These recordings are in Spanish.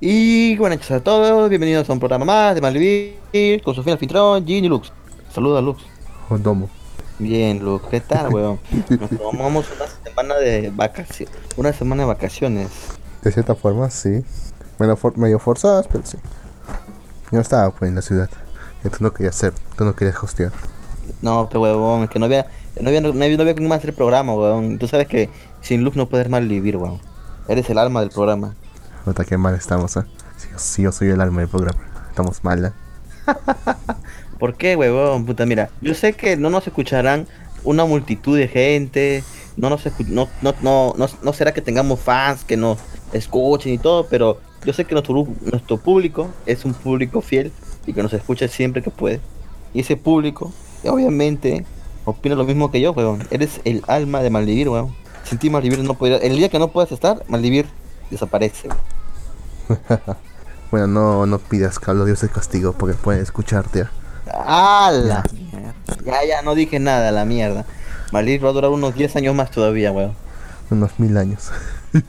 Y buenas noches a todos, bienvenidos a un programa más de Malvivir con Sofía Alfintrón, Ginny Lux. Saluda Lux. Domo. Bien, Lux, ¿qué tal, weón? Nos tomamos una semana de vacaciones. Una semana de vacaciones. De cierta forma, sí. Medio, for- medio forzadas, pero sí. Yo estaba pues en la ciudad. Y tú no querías hacer, tú no querías hostear. No, este huevón, es que no había, no había, no había, no había más hacer el programa, weón. Tú sabes que sin Lux no puedes malvivir, weón. Eres el alma del programa. Nota que mal estamos, ¿eh? Yo- sí, yo soy el alma del programa. Estamos mal, ¿eh? ¿Por qué, huevón? Puta, mira, yo sé que no nos escucharán una multitud de gente, no nos no, no, no, no, no será que tengamos fans que nos escuchen y todo, pero yo sé que nuestro, nuestro público es un público fiel y que nos escucha siempre que puede. Y ese público, obviamente, opina lo mismo que yo, huevón. Eres el alma de Maldivir, huevón. Sin ti Maldivir no podría... El día que no puedas estar, Maldivir desaparece. huevón. Bueno, no, no pidas que hablo Dios de castigo porque pueden escucharte. ¿eh? ¡Ah, la mierda! Ya, ya, no dije nada, la mierda. Maldivir va a durar unos 10 años más todavía, weón. Unos mil años.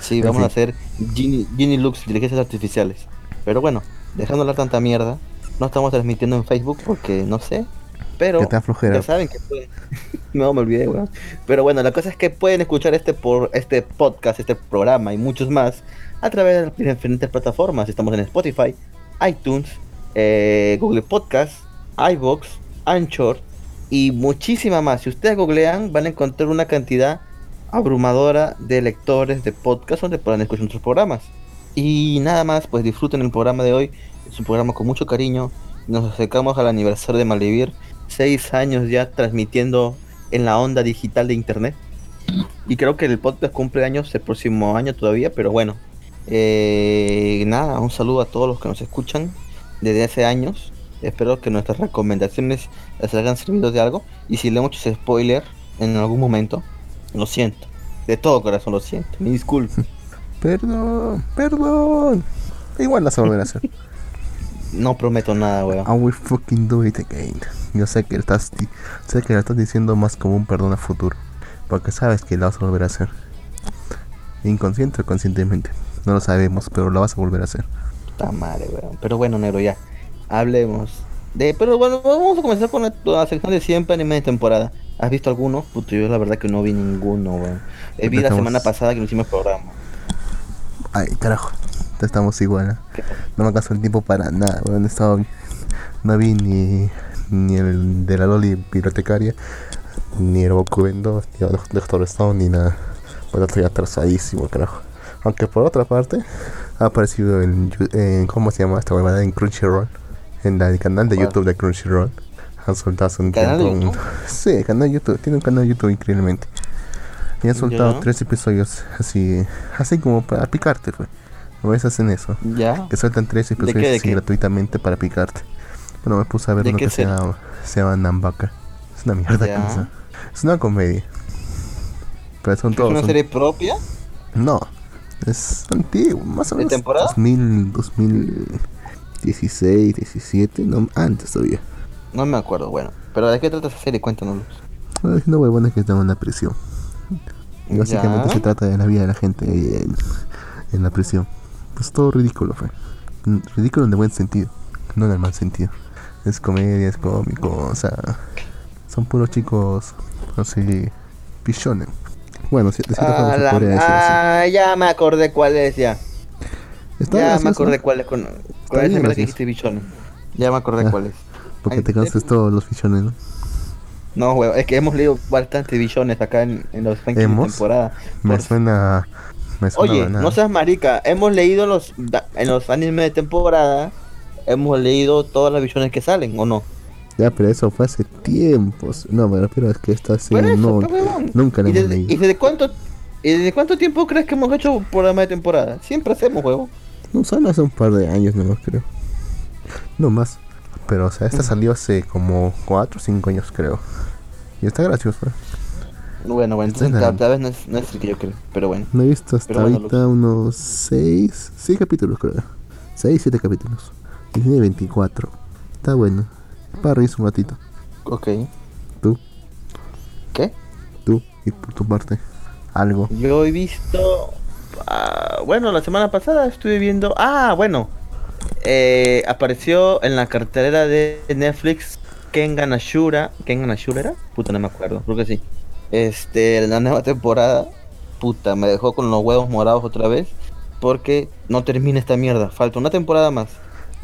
Sí, vamos a hacer Genie, Genie Lux, inteligencias artificiales. Pero bueno, dejando hablar tanta mierda, no estamos transmitiendo en Facebook porque no sé. Pero Que te ya saben que pueden. no me olvidé, weón. Pero bueno, la cosa es que pueden escuchar este por este podcast, este programa y muchos más a través de las diferentes plataformas. Estamos en Spotify, iTunes, eh, Google Podcast, iBox, Anchor y muchísima más. Si ustedes googlean, van a encontrar una cantidad abrumadora de lectores de podcast donde puedan escuchar nuestros programas. Y nada más, pues disfruten el programa de hoy. Es un programa con mucho cariño. Nos acercamos al aniversario de Malvivir. Seis años ya transmitiendo en la onda digital de internet. Y creo que el podcast cumple años el próximo año todavía, pero bueno. Eh, nada, un saludo a todos los que nos escuchan desde hace años. Espero que nuestras recomendaciones les hayan servido de algo. Y si le hemos hecho spoiler en algún momento, lo siento. De todo corazón lo siento. Me disculpo. Perdón, perdón. Igual la vas a hacer. No prometo nada, weón. I will fucking do it again. Yo sé que estás, sé que lo estás diciendo más como un perdón a futuro, porque sabes que lo vas a volver a hacer. Inconsciente o conscientemente, no lo sabemos, pero lo vas a volver a hacer. Puta madre, weón. Pero bueno, negro, ya. Hablemos. De, pero bueno, vamos a comenzar con la, la sección de siempre anime de temporada. ¿Has visto alguno? Puto, yo la verdad que no vi ninguno, weón. Eh, vi la Estamos- semana pasada que no hicimos programa. Ay, carajo, ya estamos igual. ¿eh? No me alcanzó el tiempo para nada, weón. Estaba, no vi ni, ni el de la Loli bibliotecaria, ni el Boku Bendo, ni el Doctor Stone, ni nada. Pues estoy atrasadísimo, carajo. Aunque por otra parte, ha aparecido en, ¿cómo se llama esta huevada? En Crunchyroll. En la- el canal de ¿Cuál? YouTube de Crunchyroll. Han soltado hace un ¿Canal de tiempo. un- YouTube? Sí, canal de YouTube. Tiene un canal de YouTube increíblemente. Y han soltado tres episodios así, así como para picarte, pues. A veces hacen eso. ¿Ya? Que sueltan tres episodios de así gratuitamente para picarte. Bueno, me puse a ver ¿De uno que se llama, se llama Nambaka. Es una mierda Ya. Es una comedia. Pero son ¿Es todos. una son- serie propia? No. Es antiguo, más o ¿De menos. temporada? 2000, 2016, 17, no, antes todavía. No me acuerdo, bueno. Pero ¿de qué trata esa serie? Cuéntanos. Es una huevona que está en la prisión. Y básicamente Ya. se trata de la vida de la gente ahí en, en la prisión. Pues todo ridículo, fue. Ridículo en el buen sentido, no en el mal sentido. Es comedia, es cómico, o sea, son puros chicos, así, pichones. Bueno, si- de cierta forma Ah, se decir así. ah, ya me acordé cuál es ya. Está ya me acordé cuál es con, mierda que dijiste bichones. Ya me acordé Ah. cuál es. Porque Ay, te cansas todos los pichones, ¿no? No, es que hemos leído bastante billones acá en, en los rankings de temporada. Me suena, me suena Oye, banal. no seas marica, hemos leído los en los animes de temporada, hemos leído todas las visiones que salen, ¿o no? Ya, pero eso fue hace tiempos. No, me refiero a que esta Por serie eso, no, nunca la ¿Y hemos desde, leído. y desde cuánto y desde cuánto tiempo crees que hemos hecho programa de temporada? Siempre hacemos, huevo. No, solo hace un par de años nomás, creo. No más. Pero, o sea, esta Mm. salió hace como 4 o 5 años, creo. Y está gracioso. ¿eh? Bueno, bueno, entonces Nada. tal, tal vez no es, no es el que yo creo, pero bueno. No he visto hasta bueno, ahorita unos 6, 6 capítulos, creo. 6, 7 capítulos. Y tiene 24. Está bueno. Para reírse un ratito. Ok. Tú, ¿Qué? tú, y por tu parte. Algo. Yo he visto... ah, bueno, la semana pasada estuve viendo. Ah, bueno. Eh, apareció en la cartelera de Netflix Kengan Ashura. ¿Kengan Ashura era? Puta, no me acuerdo. Creo que sí. Este, la nueva temporada. Puta, me dejó con los huevos morados otra vez. Porque no termina esta mierda. Falta una temporada más.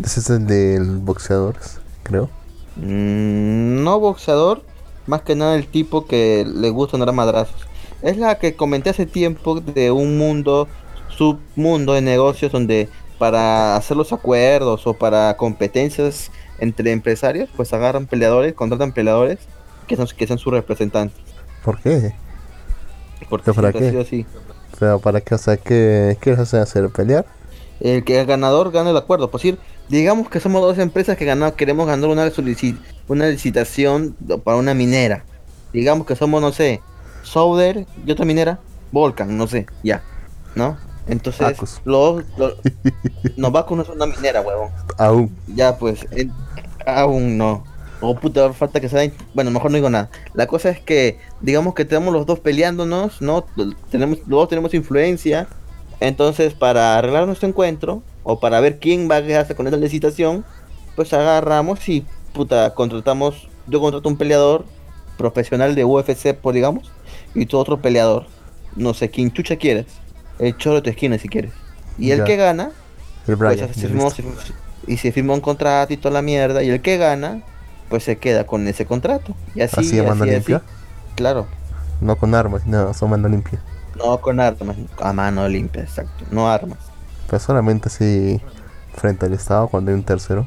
Ese es el del boxeador, creo. Mm, no boxeador. Más que nada el tipo que le gusta andar a madrazos. Es la que comenté hace tiempo de un mundo, submundo de negocios donde para hacer los acuerdos o para competencias entre empresarios, pues agarran peleadores, contratan peleadores que son, que sean sus representantes. ¿Por qué? Porque ¿Para ha qué? sido así. Para qué, o sea, ¿qué, qué les hacen hacer? ¿Pelear? El que el ganador gana el acuerdo. Por decir, digamos que somos dos empresas que ganamos, queremos ganar una, una licitación para una minera. Digamos que somos, no sé, Souder y otra minera, Volcan, no sé, ya. ¿No? Entonces, los, los, Novacus no es una minera, huevón. Aún. Ya, pues, en- aún no. Oh, puta, falta que sea. Bueno, mejor no digo nada. La cosa es que, digamos que tenemos los dos peleándonos, ¿no? Tenemos, los dos tenemos influencia. Entonces, para arreglar nuestro encuentro, o para ver quién va a quedarse con esta licitación, pues agarramos y, puta, contratamos. Yo contrato un peleador profesional de UFC, por digamos, y tú otro peleador. No sé, quién chucha quieres. El choro de tu esquina, si quieres. Y el Ya. que gana, El pues, se firmó- y se firmó un contrato y toda la mierda y el que gana pues se queda con ese contrato y así Así mano así, limpia. así. claro No con armas, no, son mano limpia. No con armas a mano limpia exacto no armas Pero solamente así frente al Estado cuando hay un tercero.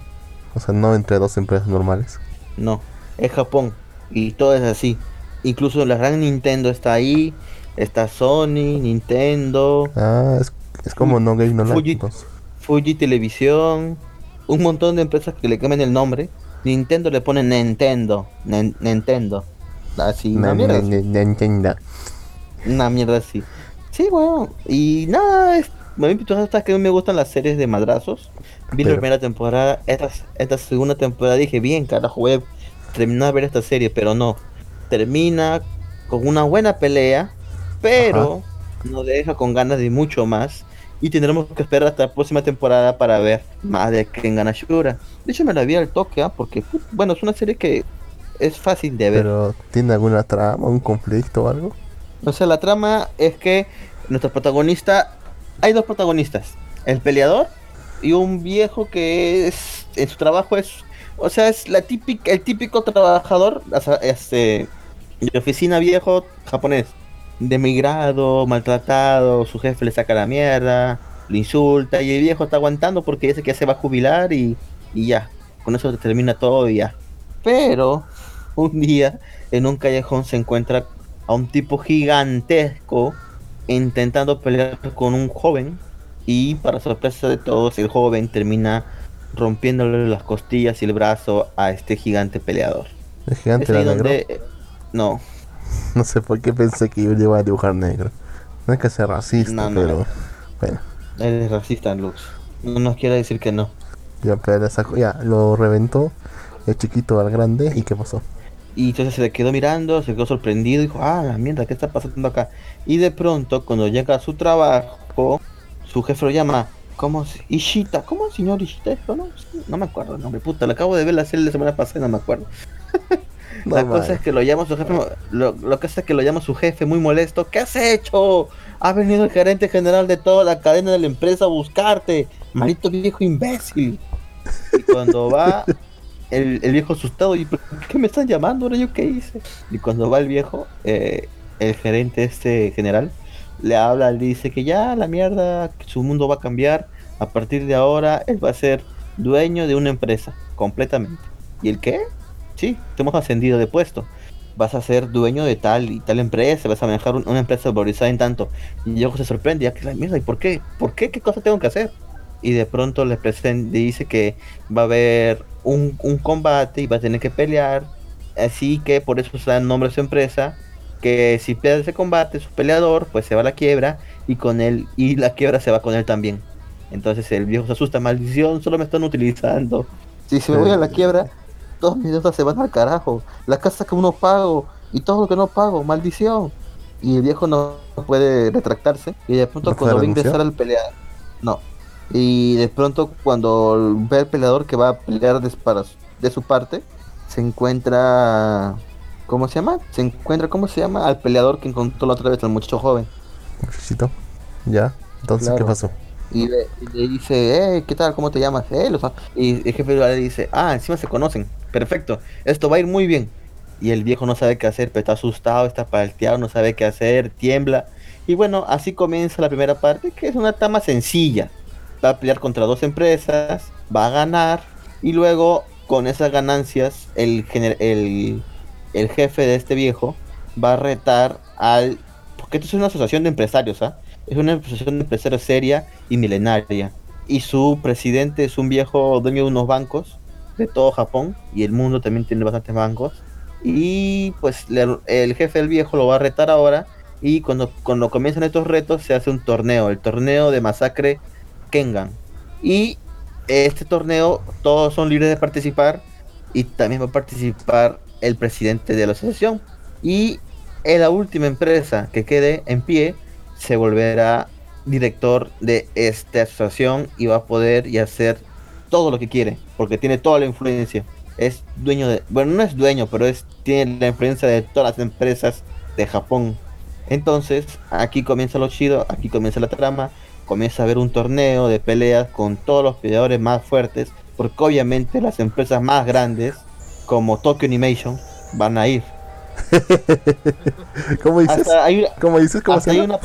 O sea, no entre dos empresas normales. no es Japón y todo es así incluso la gran Nintendo está ahí está Sony Nintendo Ah, es, es como no gay, no Fuji-. Fuji Televisión un montón de empresas que le cambian el nombre Nintendo le pone Nintendo Nintendo así na- Nintendo. Una mierda así. Sí, bueno. Y nada, es, a mí sabes que me gustan las series de madrazos. Vi la primera temporada, esta, esta segunda temporada dije, bien, carajo, voy a terminar de ver esta serie, pero no. Termina con una buena pelea, pero nos deja con ganas de mucho más. Y tendremos que esperar hasta la próxima temporada para ver más de Kengan Ashura. De hecho, me la vi al toque, ¿ah? porque, bueno, es una serie que es fácil de ver. Pero, ¿tiene alguna trama, un conflicto o algo? Sea, la trama es que nuestro protagonista, hay dos protagonistas, el peleador y un viejo que es, en su trabajo es, o sea, es la típica, el típico trabajador, este, de oficina viejo japonés, demigrado, maltratado, su jefe le saca la mierda, le insulta y el viejo está aguantando porque dice que ya se va a jubilar y, y ya, con eso termina todo y ya. Pero un día en un callejón se encuentra a un tipo gigantesco intentando pelear con un joven y para sorpresa de todos el joven termina rompiéndole las costillas y el brazo a este gigante peleador. El gigante Es era negro. donde eh, no, No sé por qué pensé que iba a dibujar negro. No es que sea racista, No, no. pero. Bueno, eres racista, Lux. No nos quiere decir que no. ya, pero le ya, lo reventó el chiquito al grande. ¿Y qué pasó? Y entonces se le quedó mirando, se quedó sorprendido y dijo, ah, la mierda, ¿qué está pasando acá? Y de pronto, cuando llega a su trabajo, su jefe lo llama, ¿cómo? Ishita, ¿cómo señor Ishita? esto? No, no me acuerdo el nombre, puta, lo acabo de ver la serie la semana pasada y no me acuerdo. La Normal. cosa es que lo llama su jefe, lo, lo que hace es que lo llama su jefe muy molesto. ¿Qué has hecho? Ha venido el gerente general de toda la cadena de la empresa a buscarte. Maldito viejo imbécil. Y cuando va el, el viejo asustado, ¿y por qué me están llamando? ¿Ahora yo qué hice? Y cuando va el viejo, eh, el gerente este general le habla, le dice que ya la mierda, su mundo va a cambiar. A partir de ahora, él va a ser dueño de una empresa, completamente. ¿Y el qué? Sí, te hemos ascendido de puesto. Vas a ser dueño de tal y tal empresa, vas a manejar un- una empresa valorizada en tanto. Y Yoko se sorprende, ya que la mierda, ¿y por qué? ¿Por qué? ¿Qué cosa tengo que hacer? Y de pronto le presenta, dice que va a haber un, un combate y va a tener que pelear. Así que por eso se da el nombre a su empresa. Que si pierde ese combate, su peleador, pues se va a la quiebra y con él, y la quiebra se va con él también. Entonces el viejo se asusta, maldición, solo me están utilizando. Si se me voy a la quiebra, todas mis deudas se van al carajo. La casa que uno pago y todo lo que no pago, maldición. y el viejo no puede retractarse y de pronto ¿No cuando va a ingresar al pelear, no. Y de pronto cuando ve al peleador que va a pelear de, para de su parte, se encuentra ¿cómo se llama? Se encuentra ¿cómo se llama? Al peleador que encontró la otra vez al muchacho joven. Muchachito. Ya. Entonces, ¿qué pasó? Y le, dice, eh, ¿qué tal? ¿Cómo te llamas? Eh, lo sa-". y el jefe le dice, ah, encima se conocen. Perfecto, esto va a ir muy bien. Y el viejo no sabe qué hacer, pero está asustado, está palteado, no sabe qué hacer, tiembla. Y bueno, así comienza la primera parte, que es una trama sencilla. Va a pelear contra dos empresas, va a ganar, y luego con esas ganancias, el, el, jefe de este viejo va a retar al... Porque esto es una asociación de empresarios, ¿ah? Es una asociación de empresarios seria y milenaria. Y su presidente es un viejo dueño de unos bancos de todo Japón y el mundo también tiene bastantes bancos. Y pues el jefe del viejo lo va a retar ahora. Y cuando, cuando comienzan estos retos se hace un torneo, el torneo de masacre Kengan. Y este torneo todos son libres de participar y también va a participar el presidente de la asociación. Y en la última empresa que quede en pie se volverá director de esta asociación y va a poder y hacer todo lo que quiere, porque tiene toda la influencia. Es dueño de, bueno, no es dueño, pero es tiene la influencia de todas las empresas de Japón. Entonces, aquí comienza lo chido, aquí comienza la trama, comienza a haber un torneo de peleas con todos los peleadores más fuertes, porque obviamente las empresas más grandes, como Tokyo Animation, van a ir. ¿Cómo dices? Hay, ¿Cómo dices? ¿Cómo hay una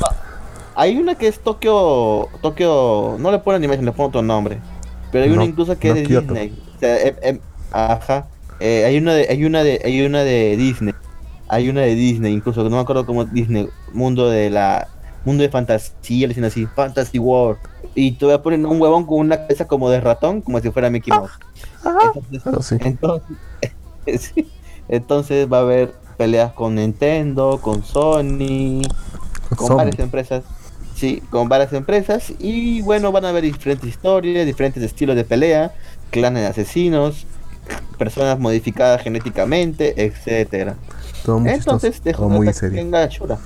hay una que es Tokio Tokio no le ponen Animation le ponen otro nombre pero hay una incluso que no es de Kyoto. Disney O sea, em- em, ajá Eh, hay una de hay una de hay una de Disney hay una de Disney incluso que no me acuerdo cómo Disney mundo de la mundo de fantasía le dicen así Fantasy World y te voy a poner un huevón con una cabeza como de ratón como si fuera Mickey Mouse entonces, Algo así. entonces, sí. Entonces va a haber peleas con Nintendo, con Sony, con varias empresas. Sí, con varias empresas. Y bueno, van a haber diferentes historias, diferentes estilos de pelea, clanes de asesinos, personas modificadas genéticamente, etcétera. Entonces, dejo muy que serio. tenga chura.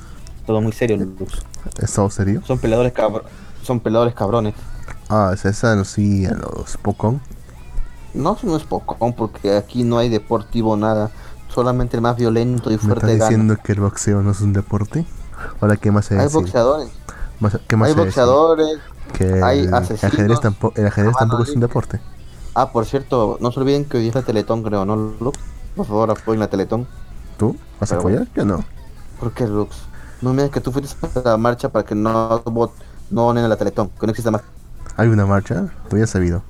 Todo muy serio, Lux. ¿Es todo serio? Son peleadores cabr son peleadores cabrones. Ah, es esa, sí, a los Pocón. No, no es Pokémon porque aquí no hay deportivo nada. Solamente el más violento y ¿Me fuerte estás gana. diciendo que el boxeo no es un deporte? Ahora, ¿qué más se Hay decir? boxeadores, ¿Qué más hay boxeadores. Que hay el, asesinos, ajedrez, tampoco, el ajedrez a mano tampoco es un deporte. Ah, por cierto, no se olviden que hoy es la Teletón, creo, ¿no, Lux? Por favor, apoyen la Teletón. ¿Tú? ¿Vas a Pero apoyar? Yo no. ¿Por qué, Lux? No me que tú fuiste a la marcha para que no vot- no donen a la Teletón, que no exista más. ¿Hay una marcha? Tú ya has sabido.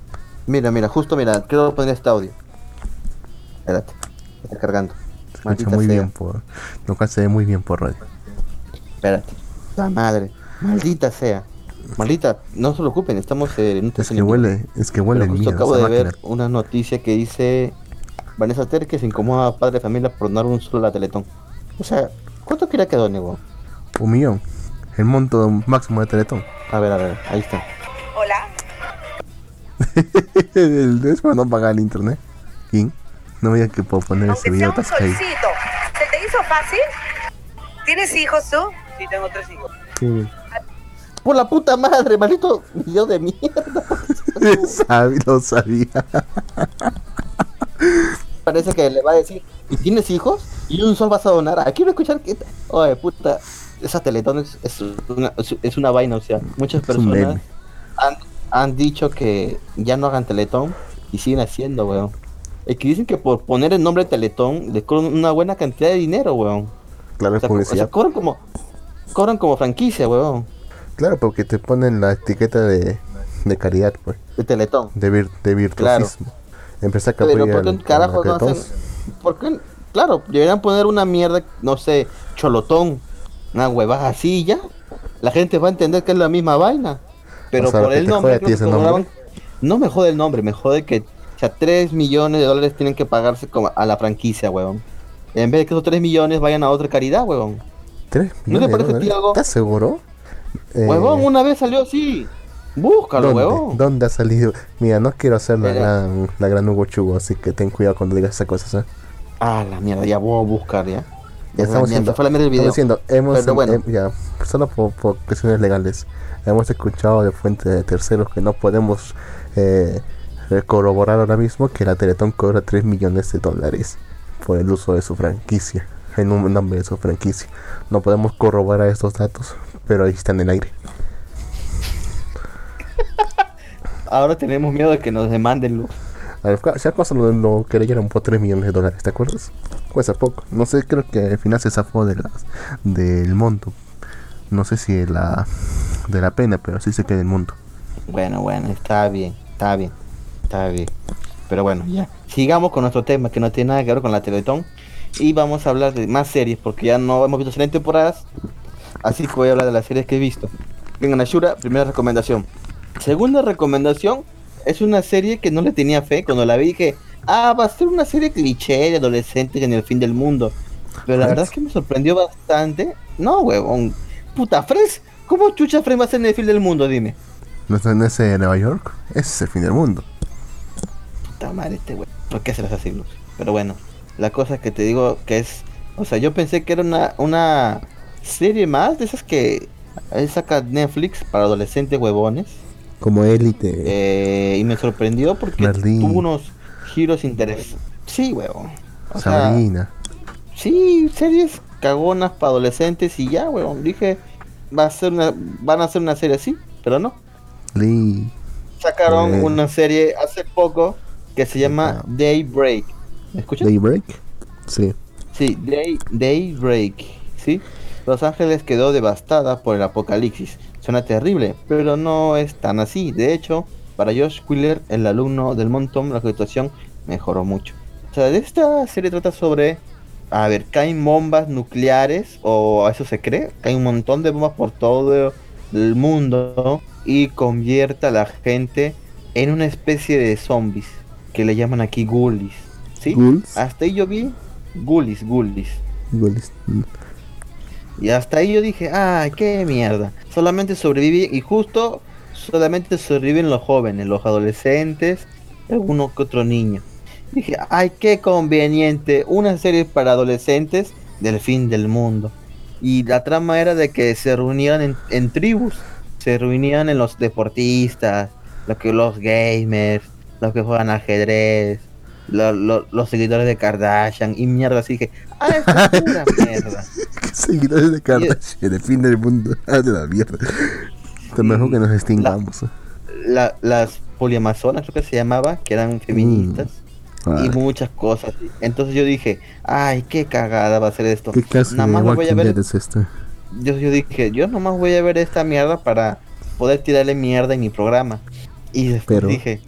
Mira, mira, justo mira, quiero poner este audio. Espérate, está cargando. Se escucha muy sea. bien por... Lo cual se ve muy bien por radio. Espérate. La madre. Maldita sea. Maldita, no se preocupen, estamos eh, en un Es que huele, es que huele justo miedo. acabo de ver una noticia que dice Vanessa Terque se incomoda a padre de familia por donar un solo a la Teletón. O sea, ¿cuánto quiere que done, weón? Un millón. El monto máximo de Teletón. A ver, a ver, ahí está. Hola. es para no pagar el internet. King. No me digas que puedo poner ese Aunque sea video un solcito. ¿Se te hizo fácil? ¿Tienes hijos tú? Sí, tengo tres hijos. Sí. Por la puta madre, maldito video de mierda. Sabi- lo sabía. Parece que le va a decir, ¿y tienes hijos? ¿Y un sol vas a donar? Aquí quiero escuchar que... Oye, puta, esa Teletón es, es una, es- una vaina, o sea, muchas personas han, han dicho que ya no hagan Teletón y siguen haciendo, weón. Es que dicen que por poner el nombre Teletón le cobran una buena cantidad de dinero, weón. Claro, O es sea, co- o sea, publicidad. cobran como cobran como franquicia, weón, Claro, porque te ponen la etiqueta de, de caridad, pues. de Teletón. De, vir, de virtuosismo. Empezar a Pero apoyar ¿por carajo no hacen? ¿Por qué? Claro, deberían poner una mierda, no sé, cholotón, una huevada así y ya. La gente va a entender que es la misma vaina. Pero O sea, por ¿que el nombre, ti ese no me jode el nombre, me jode que, o sea, 3 millones de dólares tienen que pagarse como a la franquicia, huevón. En vez de que esos 3 millones vayan a otra caridad, huevón. ¿Tres ¿No te parece? ¿Estás seguro? Eh, Huevón, una vez salió así. Búscalo, ¿dónde? huevón. ¿Dónde ha salido? Mira, no quiero hacer la gran, la gran Hugo Chugo, así que ten cuidado cuando digas esas cosas, ¿eh? Ah, la mierda, ya voy a buscar ya. Ya estamos se fue la mierda del video. estamos diciendo, hemos, Pero bueno. em- ya, solo por, por cuestiones legales, hemos escuchado de fuentes de terceros que no podemos eh, corroborar ahora mismo que la Teletón cobra 3 millones de dólares por el uso de su franquicia, en un nombre de su franquicia. No podemos corroborar estos datos, pero ahí están en el aire. Ahora tenemos miedo de que nos demanden luz. A Si acaso lo, lo creyeron por 3 millones de dólares, ¿te acuerdas? Fue hace poco. No sé, creo que al final se zafó de las, del monto. No sé si de la, de la pena, pero sí se queda el monto. Bueno, bueno, está bien, está bien, está bien. Pero bueno, ya. Sigamos con nuestro tema que no tiene nada que ver con la Teletón. Y vamos a hablar de más series porque ya no hemos visto series temporadas. Así que voy a hablar de las series que he visto. Venga, Nashura, primera recomendación. Segunda recomendación es una serie que no le tenía fe. Cuando la vi dije, ah, va a ser una serie cliché de adolescentes en el fin del mundo. Pero la verdad es que me sorprendió bastante. No, huevón. Puta, Fres. ¿Cómo chucha Fres va a ser en el fin del mundo? Dime. ¿No está en ese Nueva York? Ese es el fin del mundo. Puta madre este güey. ¿Por qué se las hace luz? Pero bueno, la cosa que te digo que es. O sea, yo pensé que era una, una serie más de esas que saca Netflix para adolescentes huevones. Como élite. Eh, y me sorprendió porque tuvo unos giros interesantes. Sí, huevón. O sea, Sabrina. sí, series cagonas para adolescentes y ya, huevón. Dije, va a ser una, van a hacer una serie así, pero no. Lee. Sacaron una serie hace poco que se llama. Daybreak. ¿Me escuchas? Daybreak. Sí. Sí, Day, Daybreak, ¿sí? Los Ángeles quedó devastada por el apocalipsis. Suena terrible, pero no es tan así. De hecho, para Josh Wheeler, el alumno del montón, la situación mejoró mucho. O sea, de esta serie trata sobre... A ver, caen bombas nucleares, o eso se cree, caen un montón de bombas por todo el mundo y convierte a la gente en una especie de zombies, que le llaman aquí ghoulies, ¿sí? Ghouls. Hasta ahí yo vi ghoulies, ghoulies. Ghouls. Y hasta ahí yo dije, ah, qué mierda. Solamente sobreviví y justo solamente sobreviven los jóvenes, los adolescentes, alguno que otro niño. Dije, ay, qué conveniente, una serie para adolescentes del fin del mundo. Y la trama era de que se reunían en, en tribus, se reunían en los deportistas, los que los gamers, los que juegan ajedrez, lo- lo- los seguidores de Kardashian y mierda así que, ah, esto es pura mierda. Seguidores de Kardashian, el fin del mundo. Ah, de la mierda. Te mejor que nos extingamos. la- las poliamazonas, creo que se llamaba, que eran feministas y Ay, muchas cosas. Entonces yo dije, ay, qué cagada va a ser esto. ¿Qué clase Nada de más me voy a ver, es esto? yo, yo dije, yo nomás voy a ver esta mierda para poder tirarle mierda en mi programa. Y después Pero- dije,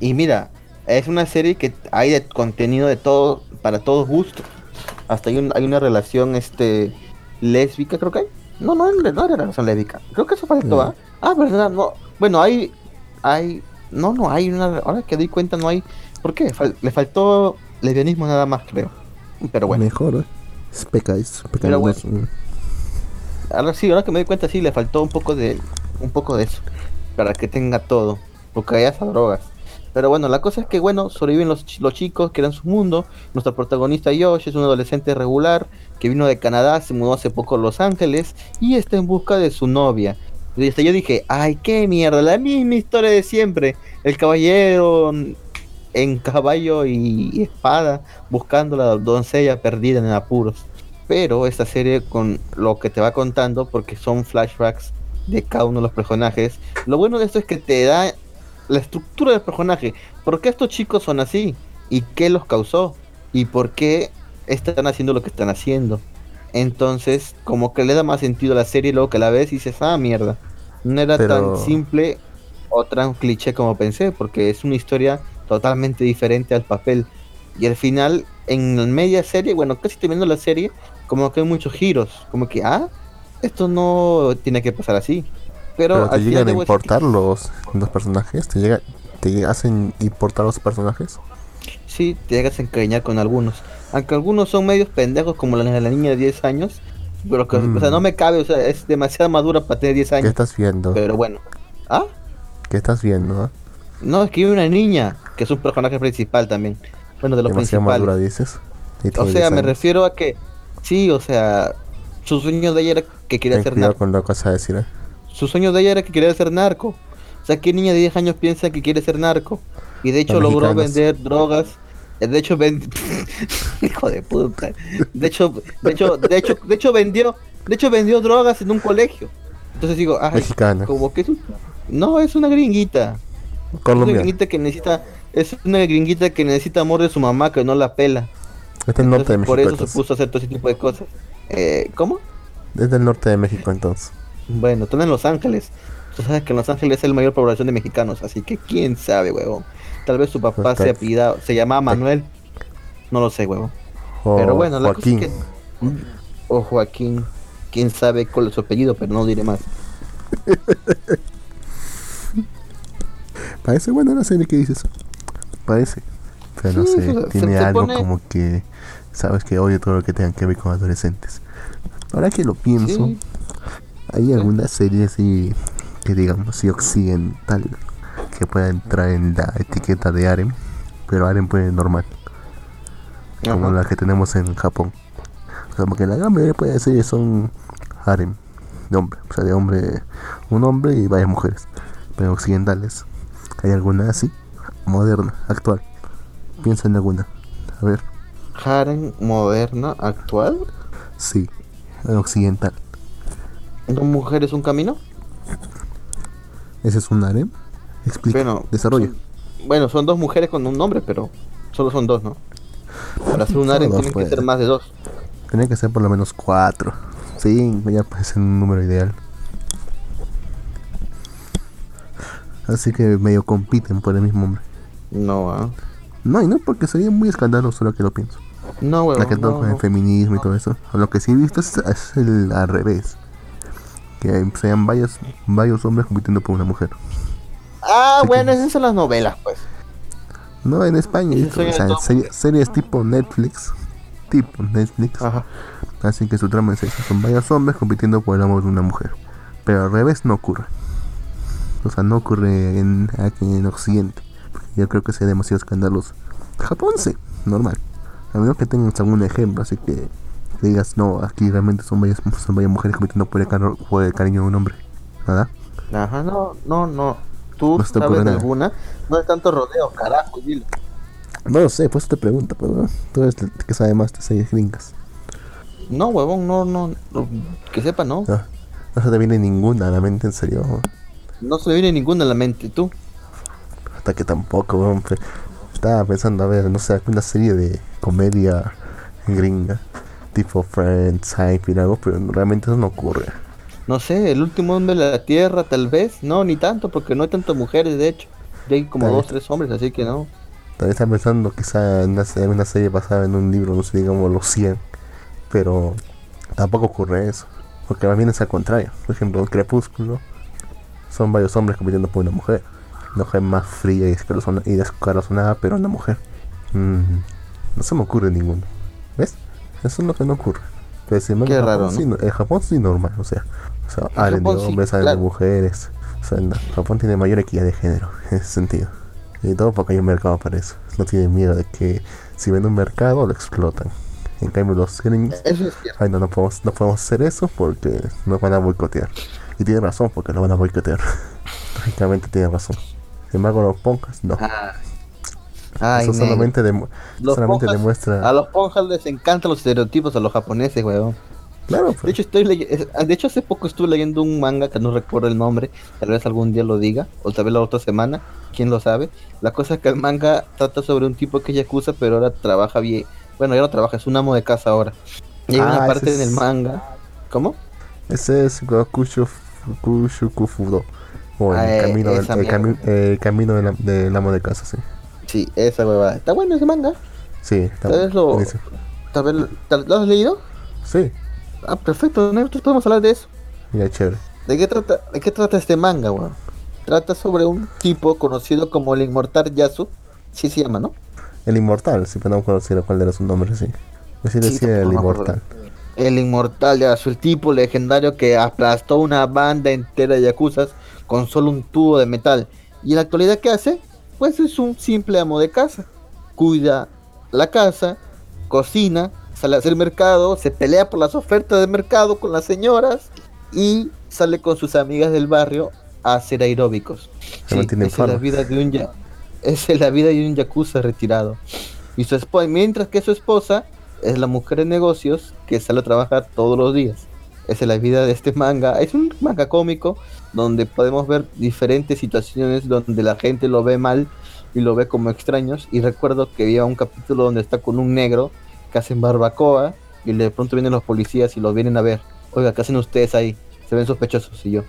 y mira, es una serie que hay de contenido de todo, para todos gustos. Hasta hay, un- hay una relación este lésbica, creo que hay. No, no, no era relación lésbica. Creo que eso faltó, No. ¿ah? Ah, verdad, no. Bueno, hay, hay, no, no, hay una, ahora que di cuenta no hay, ¿por qué? Fal- le faltó lesbianismo nada más, creo. Pero bueno, Mejor, ¿eh? Es peca, es peca. Pero no bueno. ahora sí, ahora que me doy cuenta sí le faltó un poco de, un poco de eso, para que tenga todo, porque hay hasta drogas. Pero bueno, la cosa es que bueno, sobreviven los, chi- los chicos que eran su mundo. Nuestro protagonista Josh es un adolescente regular que vino de Canadá, se mudó hace poco a Los Ángeles y está en busca de su novia. Y hasta yo dije, ay, qué mierda, la misma historia de siempre. El caballero en caballo y, espada buscando la doncella perdida en apuros. Pero esta serie con lo que te va contando, porque son flashbacks de cada uno de los personajes, lo bueno de esto es que te da la estructura del personaje. ¿Por qué estos chicos son así? ¿Y qué los causó? ¿Y por qué están haciendo lo que están haciendo? Entonces, como que le da más sentido a la serie luego que la ves y dices, ah, mierda. No era Pero- tan simple o tan cliché como pensé, porque es una historia totalmente diferente al papel. Y al final, en media serie, bueno, casi terminando la serie, como que hay muchos giros. Como que, ah, esto no tiene que pasar así. Pero, Pero te al llegan a importar los, los personajes. Te, llega, te hacen importar los personajes. Sí, te llegas a encariñar con algunos. Aunque algunos son medios pendejos, como la, la niña de 10 años. Pero que, o sea, Mm. no me cabe, o sea, es demasiado madura para tener 10 ¿Qué años. estás viendo? Pero bueno. ¿Ah? ¿Qué estás viendo? ah? No, es que hay una niña, que es un personaje principal también. Bueno, de los Demasiado principales. madura, dices. O sea, 10 me refiero a que Sí, o sea, su sueño de ella era que quería Ten ser narco. con lo que vas a decir, ¿eh? Su sueño de ella era que quería ser narco. O sea, ¿qué niña de 10 años piensa que quiere ser narco? Y de hecho Los logró mexicanos. vender drogas. Eh, De hecho, ven... hijo de puta. De hecho, de hecho, de hecho, de hecho vendió, de hecho vendió drogas en un colegio. Entonces digo, Mexicana. como que es un- no es una gringuita. Es una Colombia. gringuita que necesita, es una gringuita que necesita amor de su mamá que no la pela. Es del norte de México, por eso se puso a hacer todo ese tipo de cosas. Eh, ¿Cómo? Es del norte de México, entonces. Bueno, están en Los Ángeles. Tú sabes que en Los Ángeles es la mayor población de mexicanos, así que quién sabe, huevón. Tal vez su papá Pues, se apellidaba, se llamaba Manuel. No lo sé, huevón. O Pero bueno, la Joaquín. cosa es que... O Joaquín. Quién sabe cuál es su apellido, pero no diré más. Parece buena la serie que dices. Parece. Pero no Sí, sé, se- tiene se- se algo pone- como que. Sabes que odio todo lo que tenga que ver con adolescentes. Ahora que lo pienso, Sí. Hay alguna serie así que digamos así occidental que pueda entrar en la etiqueta de harem, pero harem puede normal, como Ajá. la que tenemos en Japón. O sea, porque la gran mayoría puede series son harem de hombre, o sea, de hombre, un hombre y varias mujeres, pero occidentales. ¿Hay alguna así? Moderna, actual. Piensa en alguna. A ver, Harem moderna, actual. sí, en occidental. ¿Dos mujeres, un camino? ¿Ese es un harem? Explica, Bueno, desarrolla. son- bueno, son dos mujeres con un nombre, pero solo son dos, ¿no? Para hacer un harem tienen pues. que ser más de dos. Tenía que ser por lo menos cuatro. Cinco, ya parece un número ideal. Así que medio compiten por el mismo hombre. No, ah. No, y no porque sería muy escandaloso lo que lo pienso. No, huevón, la que todo no, con el no. feminismo y todo eso. Lo que sí he visto es, es el al revés. Que sean varios, varios hombres compitiendo por una mujer. Ah, bueno, que- esas son las novelas, pues. No, en España. O sea, de todo serie- series tipo Netflix. Tipo Netflix. Ajá. Así que su trama es esa, son varios hombres compitiendo por el amor de una mujer. Pero al revés no ocurre. O sea, no ocurre en, aquí en Occidente. Yo creo que sería demasiado escandaloso. Japón sí, normal. A menos que tengas algún ejemplo, así que, que digas, no, aquí realmente son varias, son varias mujeres compitiendo por el, caro- por el cariño de un hombre. ¿Nada? Ajá, no, no, no. Tú No sabes alguna. No es tanto rodeo, carajo, dilo. No lo sé, pues te pregunto, pero tú eres el que sabe más de series gringas. No, huevón, no, no, no, Que sepa, no. No, no se te viene ninguna a la mente, en serio. No se me viene ninguna a la mente. ¿Tú? Hasta que tampoco, pe- Estaba pensando, a ver, no sé, alguna serie de comedia gringa, tipo Friends, Seinfeld, algo, pero realmente eso no ocurre. No sé, el último hombre de la tierra, tal vez. No, ni tanto, porque no hay tantas mujeres, de hecho. Ya hay como Tal dos, tres hombres, así que no. También estaba pensando quizá en una, se- una serie basada en un libro, no sé, digamos los 100, pero tampoco ocurre eso, porque más bien es al contrario. Por ejemplo, en Crepúsculo son varios hombres compitiendo por una mujer. Una mujer más fría y y descorazonada, pero una mujer. Mm, no se me ocurre ninguno. ¿Ves? Eso es lo que no ocurre. Pero sin embargo, Qué en Japón raro, ¿no? sí, no- en Japón sí normal, o sea, o sea, de Japón sí, hombres, claro. de mujeres. O sea, en Japón tiene mayor equidad de género, en ese sentido. Y todo porque hay un mercado para eso. No tienen miedo de que si ven un mercado lo explotan. En cambio los gringos, Eso es cierto. ay no, no podemos, no podemos hacer eso porque nos van a boicotear. Y tiene razón porque lo van a boicotear. Lógicamente tiene razón. Sin embargo los ponjas no. Ah. Ay, eso solamente, demu- Los solamente ponjas- demuestra... A los ponjas les encantan los estereotipos a los japoneses, weón. Claro, De pues, hecho, estoy es- de hecho, hace poco estuve leyendo un manga que no recuerdo el nombre. Tal vez algún día lo diga, o tal vez la otra semana, quién lo sabe. La cosa es que el manga trata sobre un tipo que es yakuza, pero ahora trabaja bien. Bueno, ya no trabaja, es un amo de casa ahora. Y hay Ah, una parte es- en el manga. ¿Cómo? ese es Gokushu Kushukufudo. O el Ah, eh, camino, del, el, cami- el camino del, am- del amo de casa, sí. Sí, esa huevada. Está bueno ese manga. Sí, está Tal vez lo-. Tal vez, tal- ¿Lo has leído? Sí, Ah, perfecto, nosotros podemos hablar de eso. ya chévere. ¿De qué trata, de qué trata este manga, weón? Trata sobre un tipo conocido como el inmortal Yasu. Sí se llama, ¿no? El inmortal, siempre no conocía cuál era su nombre, sí. Pues sí Sí, decía el inmortal. El inmortal Yasu, el tipo legendario que aplastó una banda entera de yakuzas con solo un tubo de metal. ¿Y en la actualidad qué hace? Pues es un simple amo de casa. Cuida la casa, cocina, sale a hacer mercado, se pelea por las ofertas de mercado con las señoras y sale con sus amigas del barrio a hacer aeróbicos. En esa es la vida de un ya- esa es la vida de un yakuza retirado. Y su esposa, mientras que su esposa es la mujer de negocios que sale a trabajar todos los días. Esa es la vida de este manga. Es un manga cómico donde podemos ver diferentes situaciones donde la gente lo ve mal y lo ve como extraños. Y recuerdo que había un capítulo donde está con un negro que hacen barbacoa y de pronto vienen los policías y los vienen a ver. Oiga, ¿qué hacen ustedes ahí? Se ven sospechosos y yo.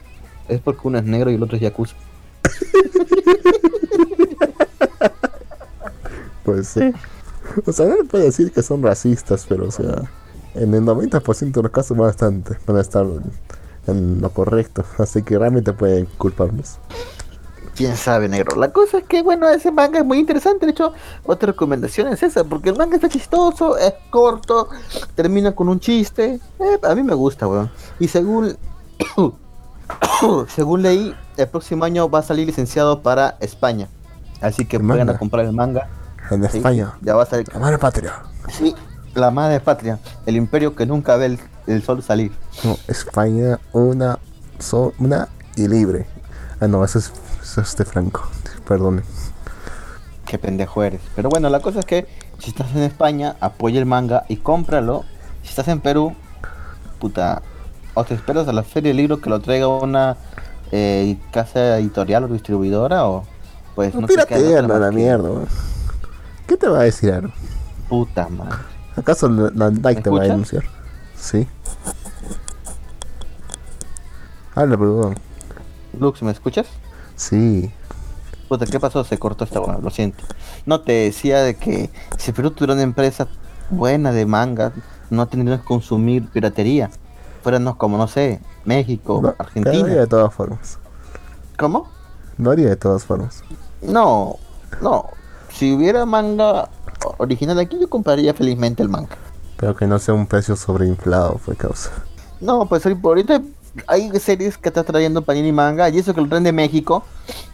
Es porque uno es negro y el otro es yakuza. Pues sí. O sea, no puede decir que son racistas, pero o sea, en el 90% de los casos bastante van a estar en lo correcto. Así que realmente pueden culparnos. Quién sabe, negro. La cosa es que, bueno, ese manga es muy interesante. De hecho, otra recomendación es esa, porque el manga está chistoso, es corto, termina con un chiste. Eh, a mí me gusta, weón. Y según, según leí, el próximo año va a salir licenciado para España. Así que vayan a comprar el manga. En Sí, España, Ya va a salir. la madre patria. Sí, la madre patria, el imperio que nunca ve el, el sol salir. No, España, una, so- una y libre. Ah, no, eso es, eso es de Franco. Perdone. Qué pendejo eres. Pero bueno, la cosa es que si estás en España, apoya el manga y cómpralo. Si estás en Perú, puta, o te esperas a la feria del libro que lo traiga una eh, casa editorial o distribuidora o pues No, no te más la que- mierda. weón. ¿Qué te va a decir, Aaron? Puta madre. ¿Acaso la, Nike te va a denunciar? Sí. Habla, perdón. Lux, ¿me escuchas? Sí. Puta, ¿qué pasó? Se cortó esta hueá, lo siento. No, te decía de que si Perú tuviera una empresa buena de manga, no tendríamos que consumir piratería. Fuéramos como, no sé, México, No, haría Argentina. de todas formas. ¿Cómo? Lo haría de todas formas. No, no. Si hubiera manga original aquí, yo compraría felizmente el manga. Pero que no sea un precio sobreinflado, fue causa. No, pues ahorita- ahorita hay series que está trayendo Panini Manga y eso que lo traen de México,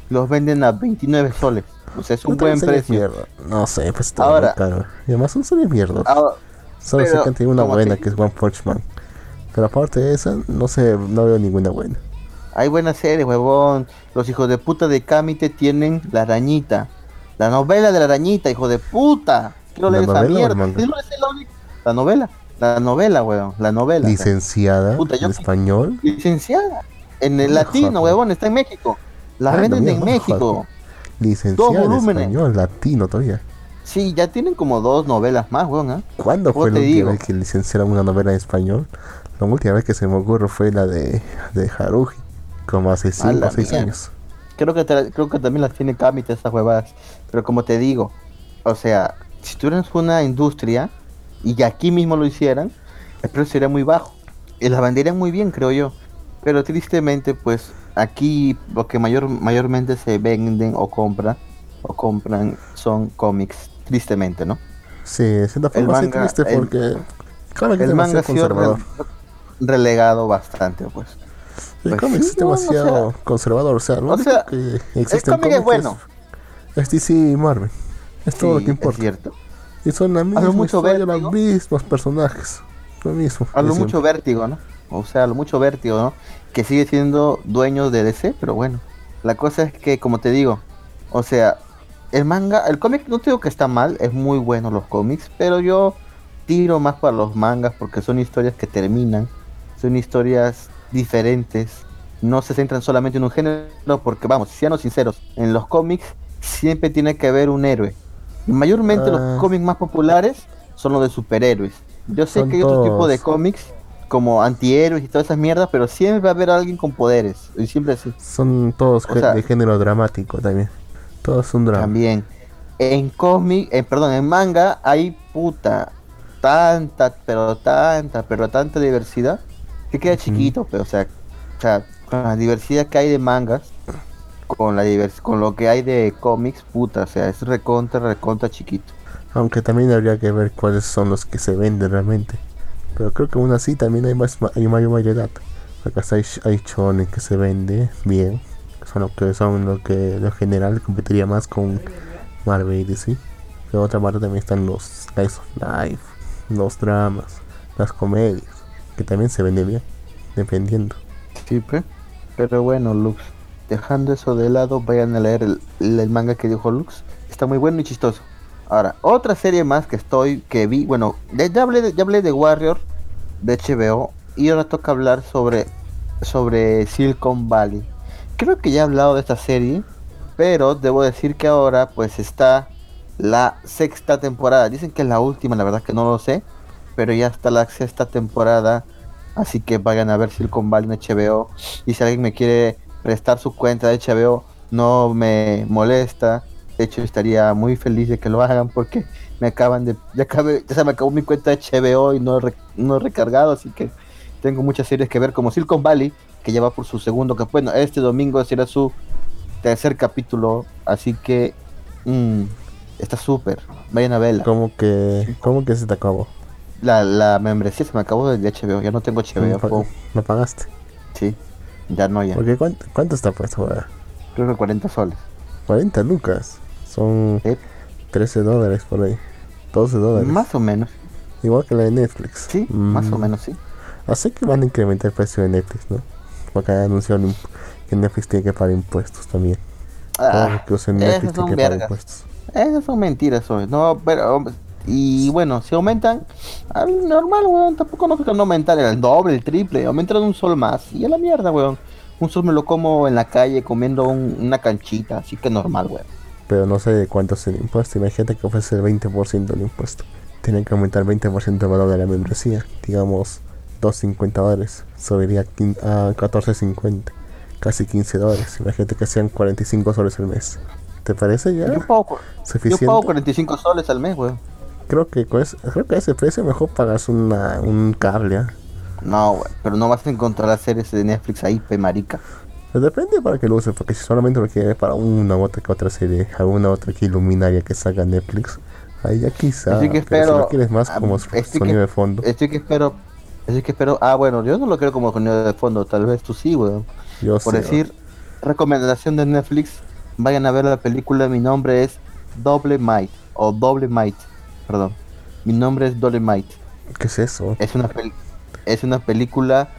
los venden a 29 soles. O sea, es un buen precio. mierda. No sé, pues está Ahora- muy caro. Y además son series mierdas. Ah, Solo sé pero, que han tenido una buena que es One Punch Man. Pero aparte de esa, no sé, no veo ninguna buena. hay buenas series, huevón. Los hijos de puta de Kamite tienen La Arañita. La novela de La Arañita, hijo de puta. Quiero ¿La leer esa mierda. es la única- La novela. La novela, huevón. La novela. Licenciada Puta, en español. Licenciada. En el No latino, huevón, está en México. La Ah, no, venden en México. Licenciada en volúmenes. español, latino todavía. Sí, ya tienen como dos novelas más, weón, ¿ah? ¿Cuándo ¿Cómo fue la última vez que licenciaron una novela en español? La última vez que se me ocurre fue la de, de Haruji, como hace 5 la o 6 mierda. años. Creo que, te- creo que también las tiene Kamite estas huevadas. Pero como te digo, o sea, si tuvieras una industria y que aquí mismo lo hicieran, el precio sería muy bajo. Y las venderían muy bien, creo yo. Pero tristemente, pues aquí lo que mayor, mayormente se venden o compran o compran son cómics, tristemente, ¿no? Sí, de cierta El forma sí triste el- porque claro que es El manga ha sido conservador. re- relegado bastante, pues. El pues cómic sí, es o demasiado conservador, o sea, lo o sea, que El existe en cómic es bueno. es DC y Marvel. Es todo lo Sí, que Es importa. cierto. Y son la misma mucho historia, Vértigo. los mismos personajes. Lo mismo. A lo mucho vértigo, ¿no? O sea, a lo mucho vértigo, ¿no? Que sigue siendo dueño de DC, pero bueno. La cosa es que, como te digo, o sea, el manga, el cómic no te digo que está mal, es muy bueno los cómics, pero yo tiro más para los mangas porque son historias que terminan, son historias diferentes, no se centran solamente en un género, porque vamos, seamos sinceros, en los cómics siempre tiene que haber un héroe. Mayormente Ah. los cómics más populares son los de superhéroes. Yo sé Son que hay otro tipo de cómics como antihéroes y todas esas mierdas, pero siempre va a haber alguien con poderes. Y siempre así. Son todos O sea- de género dramático también. Todos son drama. También. En cómic, eh, perdón, en manga hay puta tanta, pero tanta, pero tanta diversidad que queda chiquito, pero o sea, o sea, con la diversidad que hay de mangas, con la divers con lo que hay de cómics, puta, o sea, es recontra, recontra chiquito. Aunque también habría que ver cuáles son los que se venden realmente. Pero creo que aún así también hay más hay mayor variedad. Hasta hay, hay shonen que se vende bien. que Son lo que son lo que lo general competiría más con Marvel y DC. Pero otra parte también están los Slice of Life. los dramas, las comedias, que también se vende bien, dependiendo. Sí, pe. pero bueno, Lux, dejando eso de lado, vayan a leer el, manga que dijo Lux. Está muy bueno y chistoso. Ahora, otra serie más que estoy, que vi, bueno, ya, ya hablé, de, ya hablé de Warrior, de HBO, y ahora toca hablar sobre, sobre Silicon Valley. Creo que ya he hablado de esta serie, pero debo decir que ahora pues está la sexta temporada. Dicen que es la última, la verdad que no lo sé, pero ya está la sexta temporada. Así que vayan a ver Silicon Valley en HBO. Y si alguien me quiere prestar su cuenta de HBO, no me molesta. De hecho, estaría muy feliz de que lo hagan porque me acaban de. Ya, acabé, ya se me acabó mi cuenta de HBO y no re- no he recargado. Así que tengo muchas series que ver, como Silicon Valley, que ya va por su segundo. Que bueno, este domingo será su tercer capítulo. Así que. mm, está súper. Vayan a verla. Como que, como que se te acabó. La, la membresía se me acabó de HBO. Ya no tengo ¿No, HBO. po. no pagaste? Sí, ya no, ya. Porque ¿cuánto, cuánto está puesto ahora? Creo que 40 soles. 40 lucas. Son Sí, 13 dólares por ahí. 12 dólares. más o menos. Igual que la de Netflix. Sí, más o Mm, menos, sí. Así que van a incrementar el precio de Netflix, ¿no? Porque han anunciado imp- que Netflix tiene que pagar impuestos también. Ah, lo que usen Netflix son tiene que pagar impuestos. Esas son mentiras, hoy. No, pero. Y bueno, si aumentan, al normal, weón. Tampoco no creo que no aumentar el doble, el triple. Aumentan un sol más. Y a la mierda, weón. Un sol me lo como en la calle comiendo un- una canchita. Así que normal, weón. Pero no sé cuánto es el impuesto. Imagínate que ofrece el 20% del impuesto. Tienen que aumentar 20% el valor de la membresía. Digamos, 2.50 dólares. Subiría a quin- a 14.50. Casi 15 dólares. Imagínate que sean 45 soles al mes. ¿Te parece ya Yo pago, yo suficiente? pago 45 soles al mes, weón. Creo que con ese, creo que a ese precio mejor pagas una, un cable. ¿ah? No, weón. Pero no vas a encontrar las series de Netflix ahí, pe marica. Pues depende para que lo uses, porque si solamente lo quieres para una u otra que otra serie, alguna otra que iluminaria que salga Netflix, ahí ya quizá. Así que pero si lo quieres más ah, como estoy sonido que- de fondo, Estoy que espero. Estoy que espero. Ah, bueno, yo no lo quiero como sonido de fondo. Tal vez tú sí, weón. yo Por sé, decir, recomendación de Netflix, vayan a ver la película. Mi nombre es Doble Might o Doble Might, perdón. Mi nombre es Doble Might. ¿qué es eso? Es una es una película,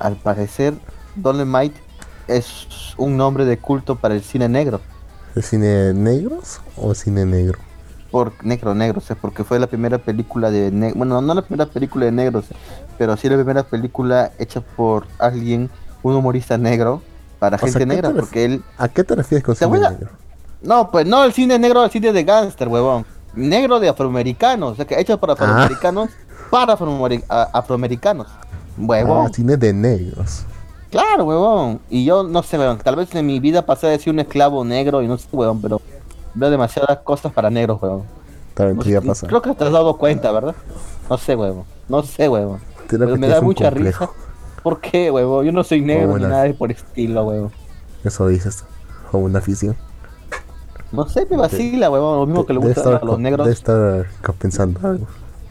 al parecer, Doble Might es un nombre de culto para el cine negro. ¿Es cine negros o cine negro? Por negro, negro, o sea, porque fue la primera película de negros. Bueno, no la primera película de negros, pero sí la primera película hecha por alguien, un humorista negro, para gente ¿qué negra, porque él ¿A qué te refieres con cine negro? No, pues no el cine negro, el cine de gángster, huevón. Negro de afroamericanos, o sea, que hecho para afroamericanos, para afroameri- a- afroamericanos. Huevón. Ah, cine de negros. Claro, huevón. Y yo no sé, huevón, tal vez en mi vida pasé de ser un esclavo negro y no sé, huevón, pero veo demasiadas cosas para negros, huevón. También podría pasar. Creo que te has dado cuenta, ¿verdad? No sé, huevón. No sé, huevón. Pero me da mucha complejo. risa. ¿Por qué, huevón? Yo no soy negro ni nada de por estilo, huevón. Eso dices. O una afición. No sé, me vacila, huevón. Lo mismo que le gusta estar a los negros. Debe estar compensando algo.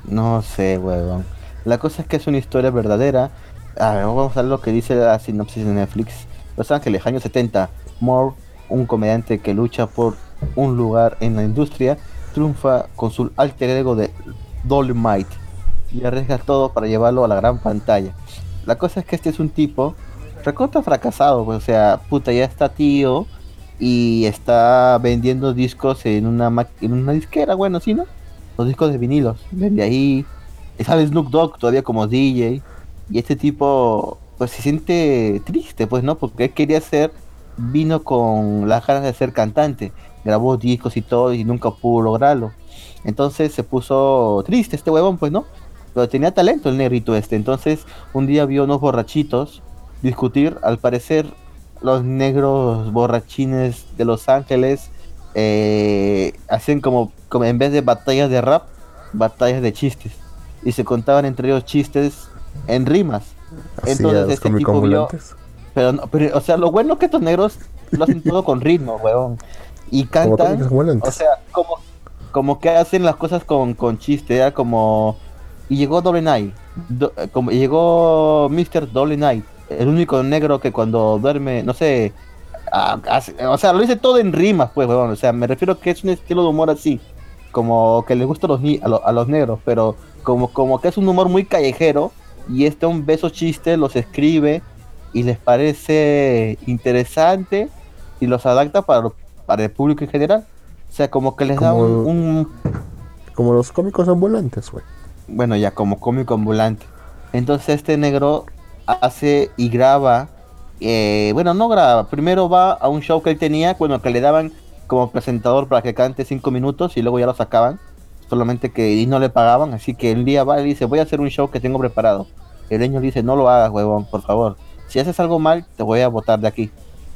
No sé, huevón. La cosa es que es una historia verdadera. A ver, vamos a ver lo que dice la sinopsis de Netflix. Los Ángeles, años 70. Moore, un comediante que lucha por un lugar en la industria, triunfa con su alter ego de Dolomite y arriesga todo para llevarlo a la gran pantalla. La cosa es que este es un tipo recontra fracasado, pues, o sea, puta, ya está tío y está vendiendo discos en una en una disquera, bueno, sí, ¿no? Los discos de vinilos, vende ahí. Sale Snoop Dogg todavía como DJ. Y este tipo, pues se siente triste, pues, ¿no? Porque él quería ser, vino con las ganas de ser cantante. Grabó discos y todo y nunca pudo lograrlo. Entonces se puso triste este huevón, pues, ¿no? Pero tenía talento el negrito este. Entonces un día vio unos borrachitos discutir. Al parecer los negros borrachines de Los Ángeles eh, hacían como, como en vez de batallas de rap, batallas de chistes. Y se contaban entre ellos chistes en rimas. Así Entonces este tipo vio-. Pero, no, pero, o sea, lo bueno es que estos negros lo hacen todo con ritmo, weón. Y cantan, o sea, como, como que hacen las cosas con, con chiste, era como... Y llegó Doble Night, do- como llegó Mr. Doble Night, el único negro que cuando duerme, no sé, ah, hace- o sea, lo dice todo en rimas, pues, weón. O sea, me refiero que es un estilo de humor así. como que le gusta a los, ni- a, lo- a los negros, pero como, como que es un humor muy callejero y este un beso chiste los escribe y les parece interesante y los adapta para, para el público en general. O sea, como que les da un- Como los cómicos ambulantes, güey. bueno, ya como cómico ambulante. Entonces este negro hace y graba, eh, bueno, no graba, primero va a un show que él tenía, bueno, que le daban como presentador para que cante cinco minutos y luego ya lo sacaban, solamente que y no le pagaban, así que el día va y dice, voy a hacer un show que tengo preparado. El niño le dice, no lo hagas, huevón, por favor. Si haces algo mal, te voy a botar de aquí.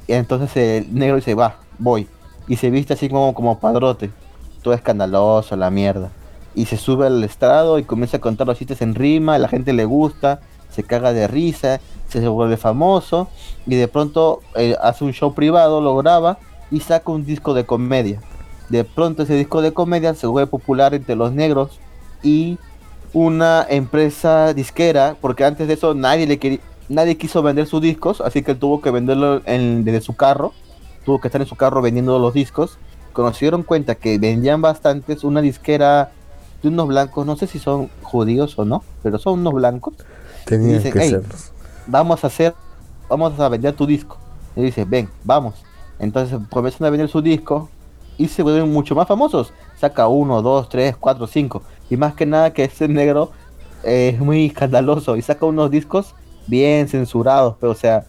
Y entonces el negro dice, va, voy. Y se viste así como, como padrote, todo escandaloso, la mierda y se sube al estrado y comienza a contar los chistes en rima, la gente le gusta, se caga de risa, se vuelve famoso y de pronto eh, hace un show privado, lo graba y saca un disco de comedia. De pronto ese disco de comedia se vuelve popular entre los negros y una empresa disquera, porque antes de eso nadie le quería, nadie quiso vender sus discos, así que él tuvo que venderlo en- desde su carro, tuvo que estar en su carro vendiendo los discos. Cuando se dieron cuenta que vendían bastantes, una disquera de unos blancos, no sé si son judíos o no, pero son unos blancos, Tenían Dicen, que vamos a hacer, vamos a vender tu disco. Y dice, ven, vamos. Entonces comienzan a vender su disco y se vuelven mucho más famosos. Saca uno, dos, tres, cuatro, cinco. Y más que nada que este negro eh, es muy escandaloso y saca unos discos bien censurados, pero o sea,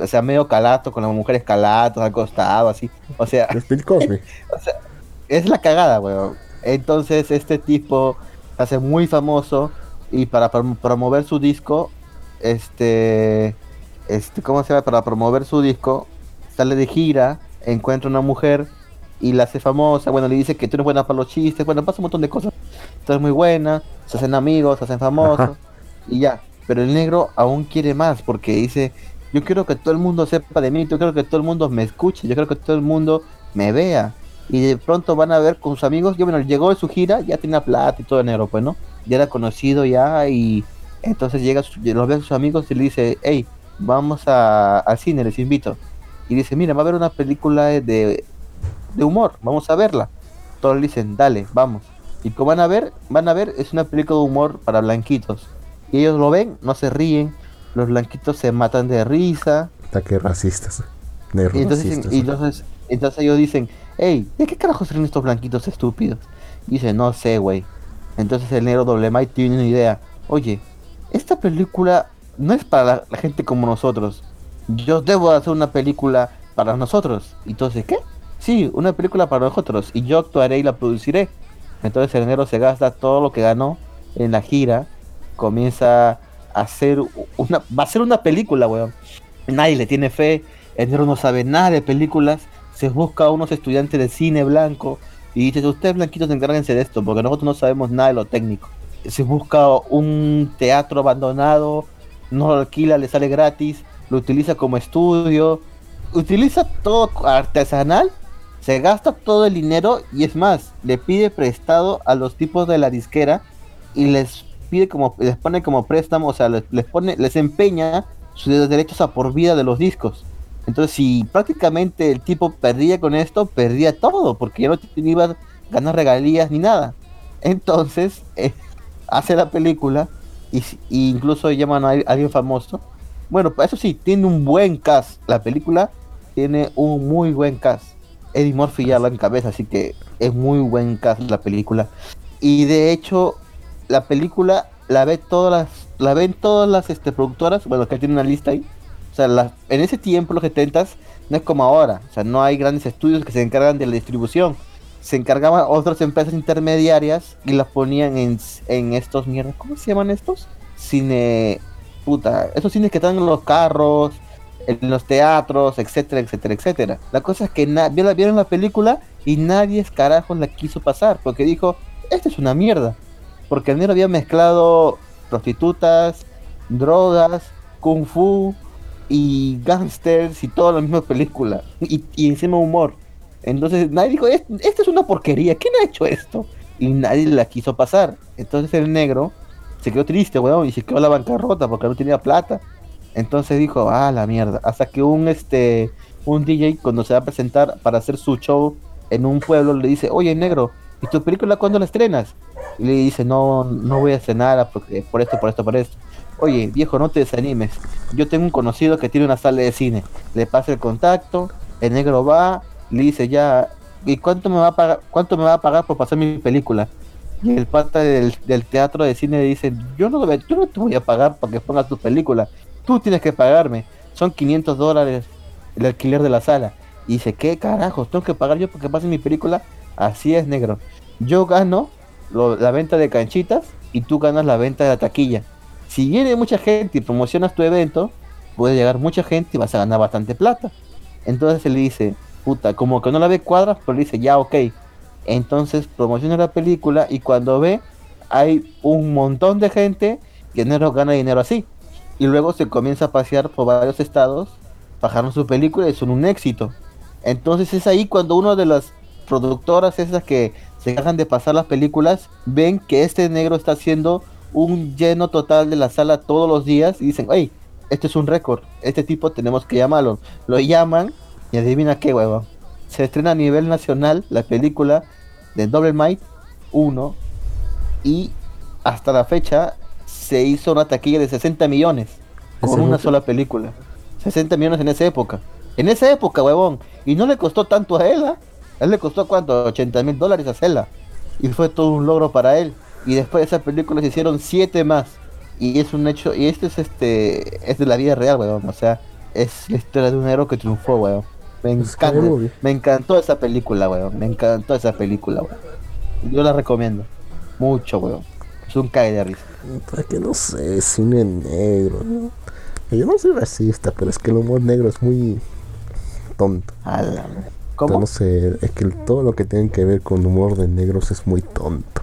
o sea, medio calato, con las mujeres calatos al costado, así. O sea, Es Bill Cosby. es la cagada, weón. Entonces este tipo se hace muy famoso y para prom- promover su disco, este, este, ¿cómo se llama? Para promover su disco, sale de gira, encuentra una mujer y la hace famosa. Bueno, le dice que tú eres buena para los chistes, bueno, pasa un montón de cosas. Tú eres muy buena, se hacen amigos, se hacen famosos Ajá. y ya. Pero el negro aún quiere más porque dice, yo quiero que todo el mundo sepa de mí, yo quiero que todo el mundo me escuche, yo quiero que todo el mundo me vea. Y de pronto van a ver con sus amigos, yo bueno, llegó de su gira, ya tenía plata y todo de negro, pues, ¿no? Ya era conocido ya y entonces llega, su- los ve a sus amigos y le dice, hey, vamos a, al cine, les invito. Y dice, mira, va a haber una película de, de humor, vamos a verla. Todos le dicen, dale, vamos. Y como van a ver, van a ver, es una película de humor para blanquitos. Y ellos lo ven, no se ríen, los blanquitos se matan de risa. Ataques racistas. Y entonces, racistas. y entonces, entonces ellos dicen, hey, ¿de qué carajos son estos blanquitos estúpidos? Y dice, no sé, güey. Entonces el negro doble Mike tiene una idea. Oye, esta película no es para la, gente como nosotros. Yo debo hacer una película para nosotros. Y entonces, ¿qué? Sí, una película para nosotros. Y yo actuaré y la produciré. Entonces el negro se gasta todo lo que ganó en la gira. Comienza a hacer una... Va a ser una película, weón. Nadie le tiene fe. El negro no sabe nada de películas. Se busca a unos estudiantes de cine blanco. Y dice, ustedes blanquitos encárguense de esto. Porque nosotros no sabemos nada de lo técnico. Se busca un teatro abandonado. No lo alquila, le sale gratis. Lo utiliza como estudio. Utiliza todo artesanal. Se gasta todo el dinero. Y es más, le pide prestado a los tipos de la disquera. Y les pide como, les pone como préstamo. O sea, les, les pone, les empeña sus derechos a por vida de los discos. Entonces, si prácticamente el tipo perdía con esto, perdía todo, porque ya no iba a ganar regalías ni nada. Entonces, eh, hace la película y, incluso llaman a al- alguien famoso. Bueno, eso sí, tiene un buen cast. La película tiene un muy buen cast. Eddie Murphy ya lo en cabeza, así que es muy buen cast la película. Y de hecho, la película la ve todas las, la ven todas las este, productoras, bueno, que tiene una lista ahí. O sea, la- en ese tiempo, los 70 no es como ahora. O sea, no hay grandes estudios que se encargan de la distribución. Se encargaban otras empresas intermediarias y las ponían en, en estos mierdas. ¿Cómo se llaman estos? Cine. Puta. Esos cines que están en los carros, en los teatros, etcétera, etcétera, etcétera. La cosa es que vieron vieron la película y nadie carajos la quiso pasar. Porque dijo, esta es una mierda. Porque el negro había mezclado prostitutas, drogas, kung fu y gangsters y toda la misma película. Y, y encima humor. Entonces nadie dijo, "Es- esta es una porquería, ¿quién ha hecho esto? Y nadie la quiso pasar. Entonces el negro se quedó triste, weón, y se quedó a la bancarrota porque no tenía plata. Entonces dijo, ah, la mierda. Hasta que un este un DJ cuando se va a presentar para hacer su show en un pueblo le dice, oye negro, ¿y tu película cuándo la estrenas? Y le dice, no, no voy a estrenarla porque, por esto, por esto, por esto. Oye, viejo, no te desanimes. Yo tengo un conocido que tiene una sala de cine. Le pasa el contacto, el negro va, le dice ya, ¿y cuánto me va a pagar, cuánto me va a pagar por pasar mi película? Y el pata del, teatro de cine le dice, yo no, yo no te voy a pagar para que pongas tu película. Tú tienes que pagarme. Son 500 dólares el alquiler de la sala. Y dice, ¿qué carajos? ¿Tengo que pagar yo porque pase mi película? Así es, negro. Yo gano la venta de canchitas y tú ganas la venta de la taquilla. Si viene mucha gente y promocionas tu evento, puede llegar mucha gente y vas a ganar bastante plata. Entonces él dice, puta, como que no la ve cuadras, pero le dice, ya, ok. Entonces promociona la película y cuando ve, hay un montón de gente que negro gana dinero así. Y luego se comienza a pasear por varios estados, bajaron su película y son un éxito. Entonces es ahí cuando uno de las productoras esas que se encargan de pasar las películas ven que este negro está haciendo un lleno total de la sala todos los días y dicen, hey, este es un récord, este tipo tenemos que llamarlo. Lo llaman y adivina qué, huevón. Se estrena a nivel nacional la película de Double Might 1 y hasta la fecha se hizo una taquilla de 60 millones con ¿Ese una sola película. 60 millones en esa época. En esa época, huevón. Y no le costó tanto a él. A él le costó cuánto? 80 mil dólares hacerla. Y fue todo un logro para él. Y después de esa película se hicieron siete más. Y es un hecho, y este es este, es de la vida real, weón. O sea, es la historia de un héroe que triunfó, weón. Me encanta, me encantó esa película, weón. Me encantó esa película, weón. Yo la recomiendo. Mucho, weón. Es un cae de risa. Para que no sé, cine negro. ¿no? Yo no soy racista, pero es que el humor negro es muy tonto. A la- Yo ¿Cómo? No sé, es que todo lo que tiene que ver con humor de negros es muy tonto.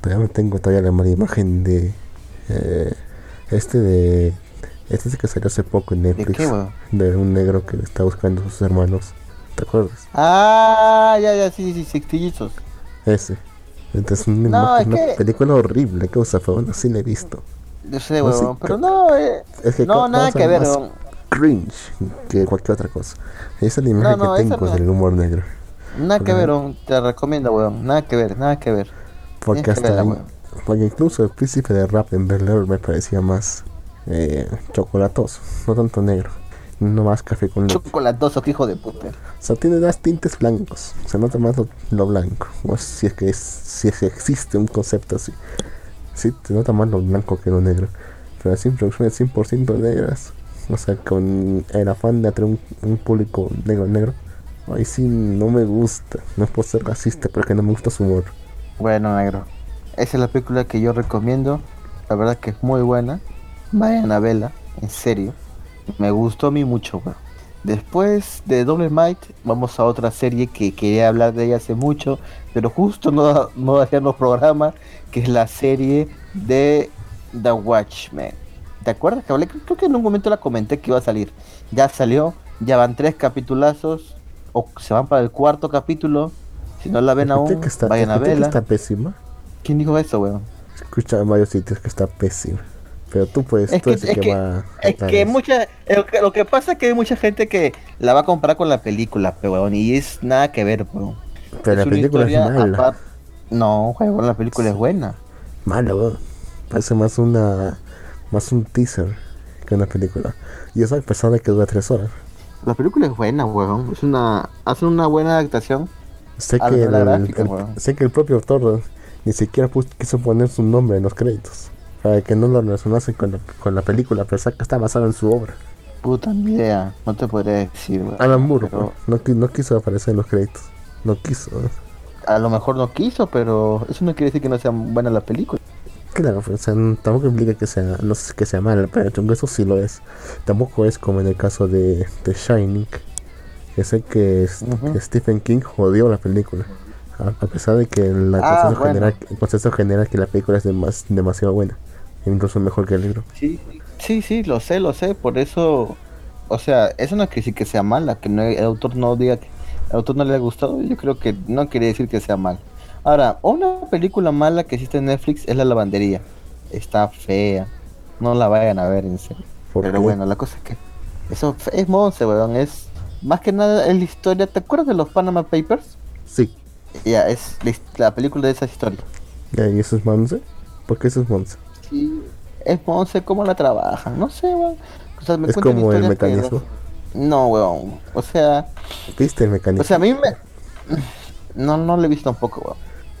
Todavía me tengo todavía la mala imagen de eh, este de este es el que salió hace poco en ¿De Netflix qué, weón? de un negro que está buscando a sus hermanos. ¿Te acuerdas? Ah, ya, ya, sí, sí, sextillizos. Ese. Entonces una, No, es una que- película horrible, que usa fue bueno, sí la he visto. Yo sé, No, sí. Pero no, eh, Es que no, nada que ver, cringe que cualquier otra cosa. Esa es la imagen no, que tengo del humor negro. Nada que ver. Te recomiendo, weón. Nada que ver, nada que ver. Porque hasta ahí- porque incluso el príncipe de rap en Air me parecía más eh, chocolatoso, no tanto negro, no más café con leche. Chocolatoso, que hijo de puta. O sea, tiene más tintes blancos, se nota más lo, lo blanco. O si es que es, si es que existe un concepto así. Sí, se nota más lo blanco que lo negro. Pero así producciones 100% negras, o sea, con el afán de atraer un, un público negro negro. Ahí sí no me gusta, no es por ser racista, pero que no me gusta su humor. Bueno, negro. Esa es la película que yo recomiendo. La verdad que es muy buena. Vayan a verla, en serio. Me gustó a mí mucho, weón. Después de Double Might, vamos a otra serie que quería hablar de ella hace mucho, pero justo no, no hacían los programas, que es la serie de The Watchmen. ¿Te acuerdas que hablé? Creo que en un momento la comenté que iba a salir. Ya salió, ya van tres capitulazos, o se van para el cuarto capítulo. Si no la ven aún, que está, vayan a verla. está pésima. ¿Quién dijo eso, weón? Escucha en varios sitios que está pésima. Pero tú puedes, Es tú que, es que que, va a es que mucha, lo que, lo que pasa es que hay mucha gente que la va a comprar con la película, pero weón, y es nada que ver, weón. Pero la película es mala. No, weón, la película es buena. Mala, weón. Parece más una. Más un teaser que una película. Y eso a pesar de que dura tres horas. La película es buena, weón. Es una, hacen una buena adaptación. Sé A que, el, gráfica, sé que el propio autor ni siquiera puso- quiso poner su nombre en los créditos. Para que no lo relacionasen con la, con la película, pero saca está basado en su obra. Puta ni idea, no te podría decir. Alan Moore, Pero no, no quiso aparecer en los créditos. No quiso. a lo mejor no quiso, pero eso no quiere decir que no sea buena la película. Claro, pues, o sea, tampoco implica que sea, no sé, que sea mala, pero eso sí lo es. Tampoco es como en el caso de, de Shining, que que, es- Ujú. que Stephen King jodió la película. A, a pesar de que la Ah, consenso, bueno. general, el consenso general que la película es demas- demasiado buena, incluso mejor que el libro. Sí, sí, sí, lo sé, lo sé, por eso, o sea, eso no quiere decir que sea mala, que no, el autor no diga que el autor no le ha gustado, yo creo que no quiere decir que sea mal. Ahora, una película mala que existe en Netflix es La Lavandería, está fea, no la vayan a ver en serio. ¿Por Pero qué? bueno, la cosa es que eso es monce, weón, es más que nada es la historia, ¿te acuerdas de los Panama Papers? Sí, Ya, es la, película de esa historia. Ya, ¿Y eso es Monse? ¿Por qué eso es Monse? Sí. Es sé cómo la trabajan, no sé, weón. O sea, me Es como el que- mecanismo. No, weón. O sea, ¿Viste el mecanismo? o sea, a mí me... No, no le he visto tampoco, weón.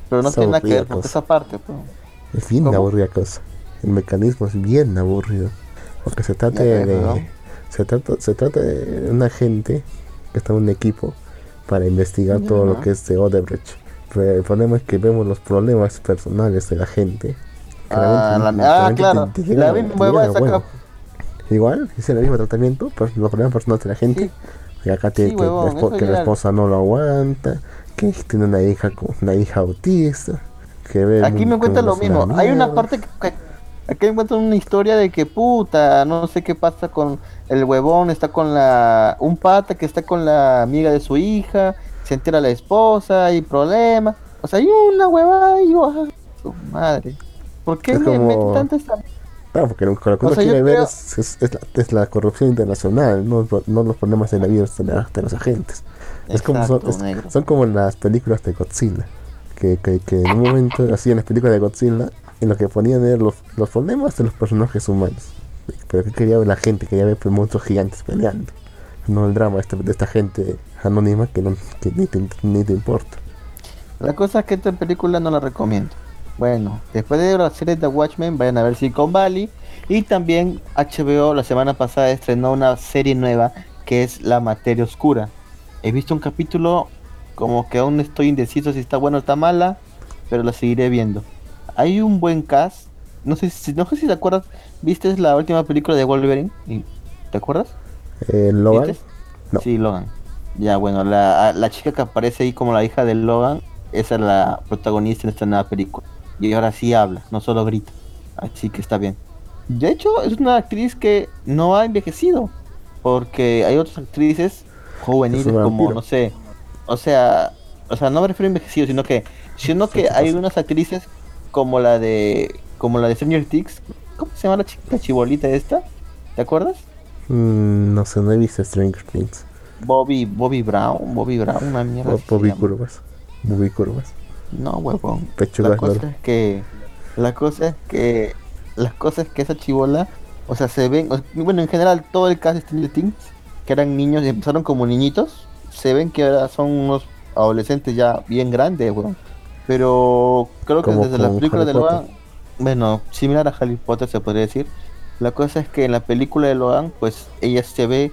Pero no Es tiene nada que ver con esa parte, weón. es bien ¿cómo? aburrida cosa. El mecanismo es bien aburrido. Porque se trata de... Se trata, se trata de una gente que está en un equipo para investigar todo lo que es de Odebrecht. Pero el problema es que vemos los problemas personales de la gente. Ah, la- ah, claro. te- te llegan La misma saca-. Igual, es el mismo tratamiento, pero los problemas personales de la gente. Sí. Y acá Sí, que, huevón, la que la esposa no lo aguanta, que tiene una hija una hija autista, que ve Aquí me mundo cuentan lo mismo. Hay una parte que, me cuentan una historia de que puta, no sé qué pasa con el huevón, está con la un pata que está con la amiga de su hija, se entera la esposa, hay problemas. O sea, hay una huevada y yo, ah, su madre. ¿Por qué Es me como- tanta esta Claro, porque lo, lo que O uno sea, yo quiere ver creo- es, es- es la, es la corrupción internacional, no, no los problemas de la vida de, los agentes. Es como son, como las películas de Godzilla, que, que, que en un momento hacían las películas de Godzilla en lo que ponían eran los, los problemas de los personajes humanos. Pero que quería ver la gente, quería ver pues, monstruos gigantes peleando. No el drama este- de esta gente anónima que, no, que ni, te, ni te importa. La cosa es que esta película no la recomiendo. Bueno, después de la serie de Watchmen, vayan a ver Silicon Valley. Y también HBO la semana pasada estrenó una serie nueva que es La Materia Oscura. He visto un capítulo como que aún estoy indeciso si está bueno o está mala, pero la seguiré viendo. Hay un buen cast. No sé si, no sé si te acuerdas, ¿viste la última película de Wolverine? ¿Y- ¿Te acuerdas? Eh, Logan. Sí, Logan. Ya, bueno, la, la chica que aparece ahí como la hija de Logan, esa es la protagonista en esta nueva película. Y ahora sí habla, no solo grita. Así que está bien. De hecho, es una actriz que no ha envejecido. Porque hay otras actrices juveniles como, no sé. O sea, o sea, no me refiero a envejecido, sino que, sino que ¿Qué hay unas actrices como la de, como la de Stranger Things. ¿Cómo se llama la chica chibolita esta? ¿Te acuerdas? mm, no sé, no he visto Stranger Things. Bobby, Bobby Brown, Bobby Brown, una mierda. Bobby. Curvas. Bobby Curvas. No, huevón. Pechugas La cosa es que, la cosa es que, las cosas que esa chivola, o sea, se ven, o- bueno, en general todo el cast de Stranger Things, que eran niños y empezaron como niñitos, se ven que ahora son unos adolescentes ya bien grandes, weón. Pero creo que desde la película de. Logan, bueno, similar a Harry Potter se podría decir. La cosa es que en la película de Logan, pues ella se ve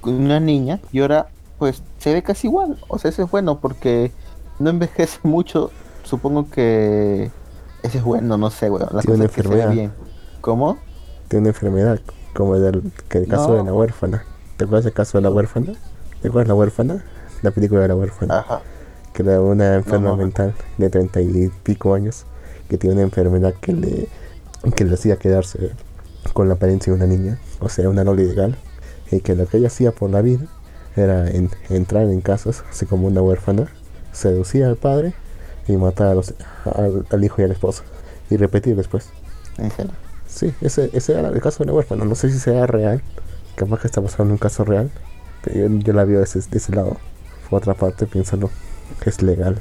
con una niña y ahora pues se ve casi igual. O sea, eso es bueno porque no envejece mucho. Supongo que ese es bueno, no sé, weón. La Tiene cosa una es que se ve enfermedad. bien. ¿Cómo? Tiene una enfermedad, como el, que el caso No. de la huérfana. ¿Te acuerdas del caso de la huérfana? ¿Te acuerdas de la huérfana? La película de la huérfana. Ajá. Que era una enferma no. mental de treinta y pico años que tiene una enfermedad que le, que le hacía quedarse con la apariencia de una niña, o sea, una no legal. Y que lo que ella hacía por la vida era en- entrar en casas, así como una huérfana, seducir al padre y matar a los- al, al hijo y a la esposa. Y repetir después. Sí, ese, ese era el caso de la huérfana. No sé si sea real. Capaz que está pasando un caso real. Pero yo, yo la veo de ese, de ese lado. Por otra parte, piénsalo. Es legal.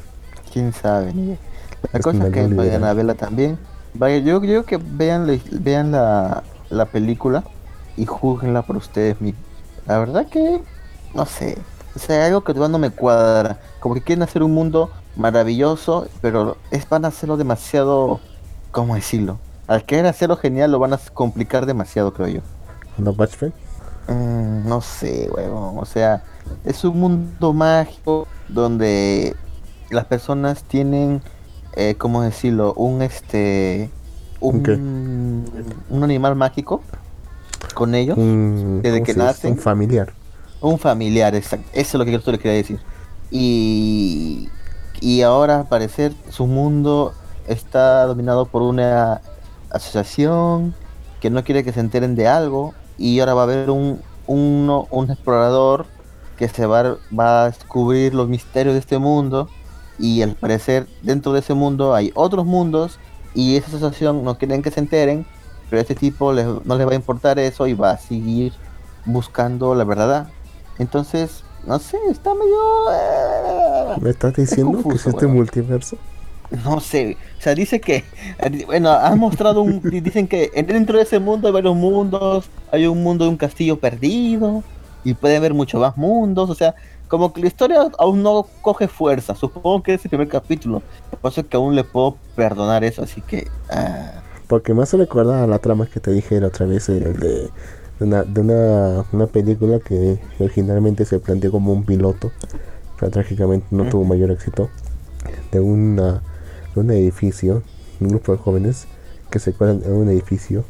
Quién sabe. ni idea. La Es cosa es que vayan a verla también. Vaya, yo yo creo que vean, la- vean la, la película y juzguenla por ustedes mismos. La verdad que, no sé. O sea, algo que todavía no me cuadra. Como que quieren hacer un mundo maravilloso, pero es, van a hacerlo demasiado. ¿Cómo decirlo? Al querer hacerlo genial, lo van a complicar demasiado, creo yo. ¿No, Watchmen? Mm, no sé, huevón. O sea, es un mundo mágico donde las personas tienen, eh, ¿cómo decirlo? Un este, ¿Un un, animal mágico con ellos, Desde ¿cómo que nacen. Un familiar. un familiar, exacto. Eso es lo que yo le quería decir. Y y ahora al parecer su mundo está dominado por una asociación que no quiere que se enteren de algo y ahora va a haber un un explorador que se va, a- va a descubrir los misterios de este mundo y al parecer dentro de ese mundo hay otros mundos y esa asociación no quieren que se enteren pero a este tipo le- no le va a importar eso y va a seguir buscando la verdad entonces no sé está medio eh, ¿Me estás diciendo que confuso, este weón. multiverso? No sé, o sea, dice que, bueno, han mostrado un, dicen que dentro de ese mundo hay varios mundos, hay un mundo de un castillo perdido, y puede haber muchos más mundos, o sea, como que la historia aún no coge fuerza, supongo que es el primer capítulo, por eso es que aún le puedo perdonar eso, así que, ah, Porque me hace recordar a la trama que te dije la otra vez, el de, de una, de una, una película que originalmente se planteó como un piloto, pero trágicamente no tuvo mayor éxito, de, una, de un edificio, un grupo de jóvenes que se cuelan en un edificio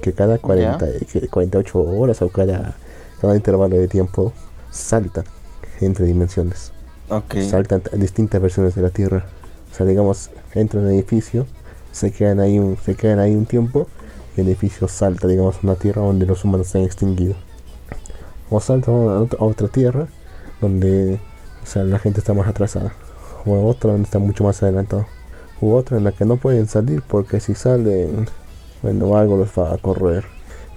que cada 40, que 48 horas o cada, cada intervalo de tiempo saltan entre dimensiones. ok, saltan a distintas versiones de la Tierra. O sea, digamos, entran en el edificio, se quedan ahí un, se quedan ahí un tiempo, y el edificio salta, digamos, a una Tierra donde los humanos se han extinguido. O salta a otra, a otra Tierra donde o sea, la gente está más atrasada. O a otra donde está mucho más adelantado. U otra en la que no pueden salir porque si salen, bueno, algo los va a correr.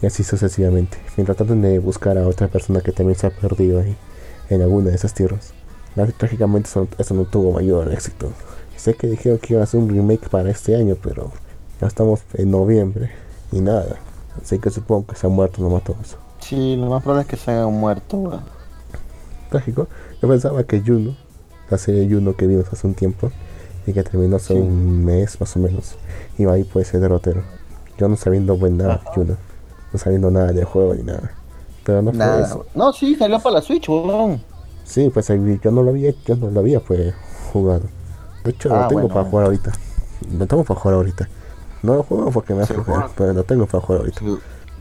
Y así sucesivamente. Mientras tratan de buscar a otra persona que también se ha perdido ahí, en alguna de esas tierras. Trágicamente eso, eso no tuvo mayor éxito. Sé que dijeron que iban a hacer un remake para este año, pero ya estamos en noviembre y nada. Así que supongo que se ha muerto nomás todo eso. sí, lo más probable es que se hayan muerto, weón. Trágico. Yo pensaba que Juno, la serie Juno que vimos hace un tiempo y que terminó hace Sí. un mes más o menos, iba ahí pues ese derrotero. Yo no sabiendo nada de Juno, no sabiendo nada del juego ni nada. Pero no fue Nada, eso. weón. no, sí, salió para la Switch, weón. Sí, pues yo no lo había, yo no lo había pues jugado. De hecho Ah, lo tengo bueno, para bueno. jugar ahorita. Lo tengo para jugar ahorita. No lo juego porque me hace jugar, pero lo tengo para jugar ahorita.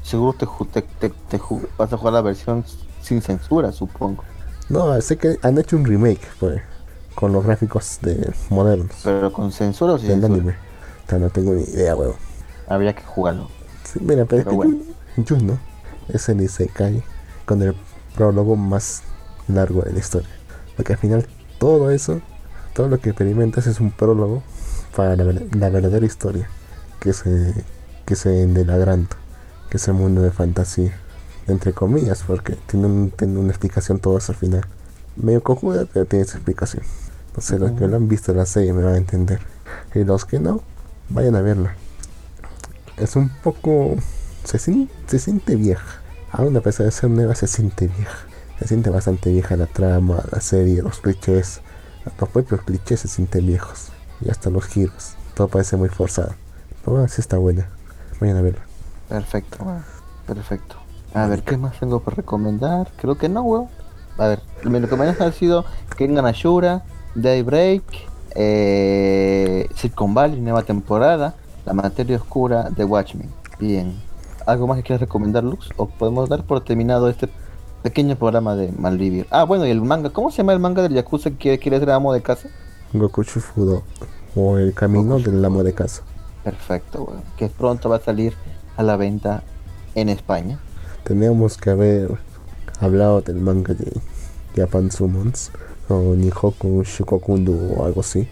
Seguro, te, te, te, te vas a jugar la versión sin censura, supongo. No, sé que han hecho un remake pues con los gráficos de modernos Pero con censura o sin censura. anime. O sea, no tengo ni idea, weón. Habría que jugarlo. Sí, mira, pero, es Pero que bueno. Juno, Juno es el Isekai con el prólogo más largo de la historia. Porque al final todo eso, todo lo que experimentas es un prólogo para la, ver- la verdadera historia que se, que se de la Granta, que es el mundo de fantasía. Entre comillas, porque tiene, un- tiene una explicación todo eso al final. Medio cojuda, pero tiene su explicación. Entonces los que lo han visto la serie me van a entender. Y los que no, vayan a verla es un poco. Se, se siente vieja. Aún a pesar de ser nueva, se siente vieja. Se siente bastante vieja la trama, la serie, los clichés. Los propios clichés se sienten viejos. Y hasta los giros. Todo parece muy forzado. Pero bueno, sí está buena. Vayan a verla. Perfecto. Perfecto. A ver, ¿qué más tengo para recomendar? Creo que no, weón. A ver, mis recomendaciones han sido Kengan Ashura, Daybreak, eh, Silicon Valley, nueva temporada, La materia oscura de Watchmen. Bien. ¿Algo más que quieras recomendar, Lux? ¿O podemos dar por terminado este pequeño programa de Malvivir? Ah, bueno, y el manga. ¿Cómo se llama el manga del Yakuza que quiere ser amo de casa? Goku Shufudo. O El camino del amo de casa. Perfecto, weón. Que pronto va a salir a la venta en España. Teníamos que haber hablado del manga de Japan Summons. O Nihoku Shukokundu o algo así.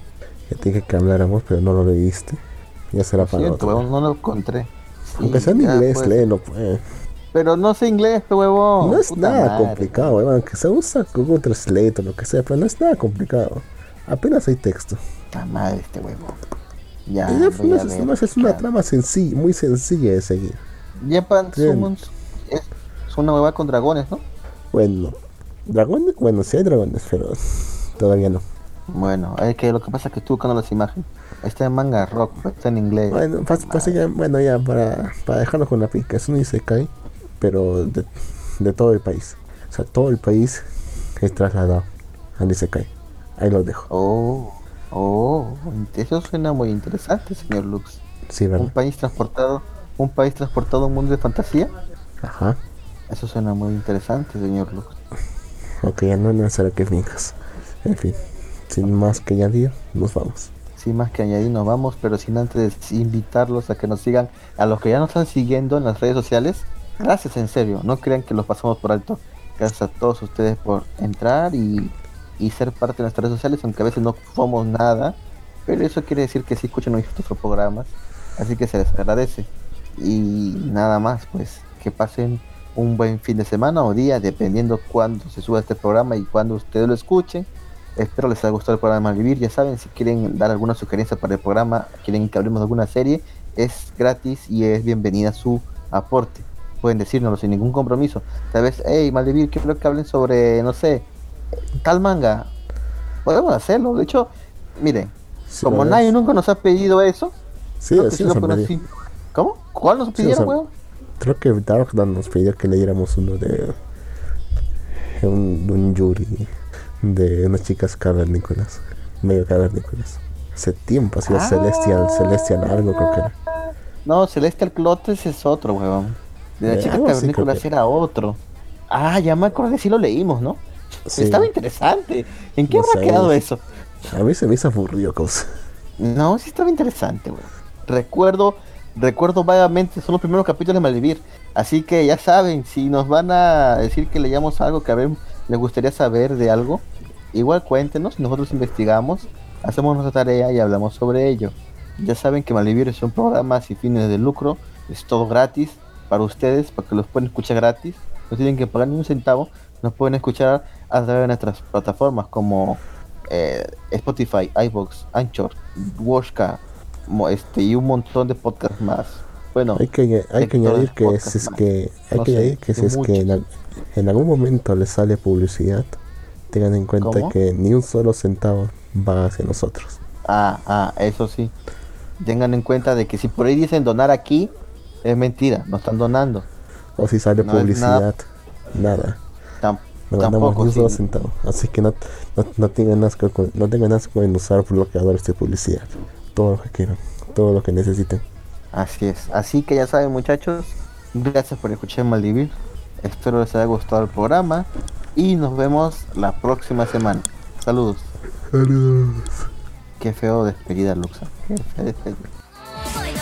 Que te dije que habláramos, pero no lo leíste. Ya será para siento, otro. no lo encontré. Sí, Aunque sea en ya, inglés, pues. léelo, pues. Pero no sé inglés, huevón. no es Puta nada madre. complicado, weón. Aunque se usa Google Translate o lo que sea, pero no es nada complicado. Apenas hay texto. Puta madre este huevón. Ya, Y ya, voy no a es, ver. es- una Ya. trama sencilla, muy sencilla de seguir. Japan. Summons es, es una hueva con dragones, ¿no? Bueno, dragones, bueno, sí hay dragones, pero todavía no. Bueno, es que lo que pasa es que estoy buscando las imágenes. Está en manga rock, pero está en inglés. Bueno, pas- básicamente- bueno ya para, para dejarlo con la pica, es un Isekai, pero de, de todo el país. O sea, todo el país es trasladado al Isekai. Ahí lo dejo. Oh, oh, eso suena muy interesante, señor Lux. Sí, Un ¿verdad? país transportado, un país transportado a un mundo de fantasía. Ajá. Eso suena muy interesante, señor Lux. Ok, ya no es que finjas. En fin, sin más que añadir, nos vamos. Sin más que añadir, nos vamos, pero sin antes invitarlos a que nos sigan, a los que ya nos están siguiendo en las redes sociales. Gracias, en serio, no crean que los pasamos por alto. Gracias a todos ustedes por entrar y, y ser parte de nuestras redes sociales, aunque a veces no somos nada, pero eso quiere decir que sí escuchan nuestros programas, así que se les agradece. Y nada más, pues que pasen un buen fin de semana o día, dependiendo cuándo se suba este programa y cuándo ustedes lo escuchen. Espero les haya gustado el programa Malvivir. Ya saben, si quieren dar alguna sugerencia para el programa, quieren que hablemos de alguna serie, es gratis y es bienvenida su aporte. Pueden decírnoslo sin ningún compromiso. Tal vez, hey, Malvivir, quiero que hablen sobre, no sé, tal manga. Podemos hacerlo. De hecho, miren, Sí, como nadie nunca nos ha pedido eso, Sí, sí. ¿Cómo? ¿Cuál nos pidieron, weón? Creo que Darkdan nos pidió que leyéramos uno de un, un Yuri de unas chicas cavernícolas, medio cavernícolas. Hace tiempo ha sido Ah. Celestial, Celestial algo creo que era. No, Celestial Clotes es otro, weón. De las Eh, chicas cavernícolas que- era otro. Ah, ya me acordé, sí lo leímos, ¿no? Sí. Estaba interesante. ¿En qué No habrá quedado sí. eso? A mí se me hizo aburrido, cosa. No, sí estaba interesante, weón. Recuerdo, recuerdo vagamente, son los primeros capítulos de Malvivir. Así que ya saben, si nos van a decir que leamos algo que a ver, les gustaría saber de algo, igual cuéntenos, nosotros investigamos, hacemos nuestra tarea y hablamos sobre ello. Ya saben que Malvivir es un programa sin fines de lucro, es todo gratis para ustedes, para que los pueden escuchar gratis, no tienen que pagar ni un centavo, nos pueden escuchar a través de nuestras plataformas como eh, Spotify, iVoox, Anchor, Washka, este y un montón de podcasts más. Bueno, Hay que, hay que añadir que si es que hay No que sé, añadir que si es que en, al- en algún momento les sale publicidad, tengan en cuenta ¿Cómo? que ni un solo centavo va hacia nosotros. ah, ah, eso sí. Tengan en cuenta de que si por ahí dicen donar aquí, es mentira, no están donando. O si sale No publicidad, nada. Tam- No ganamos tampoco ni un solo sí. centavo. Así que no, no, no tengan asco no tengan asco en usar bloqueadores de publicidad. Todo lo que quieran, todo lo que necesiten. Así es. Así que ya saben, muchachos, gracias por escuchar Maldivir. Espero les haya gustado el programa y nos vemos la próxima semana. Saludos. Saludos. Qué feo despedida, Luxa. Qué fea despedida.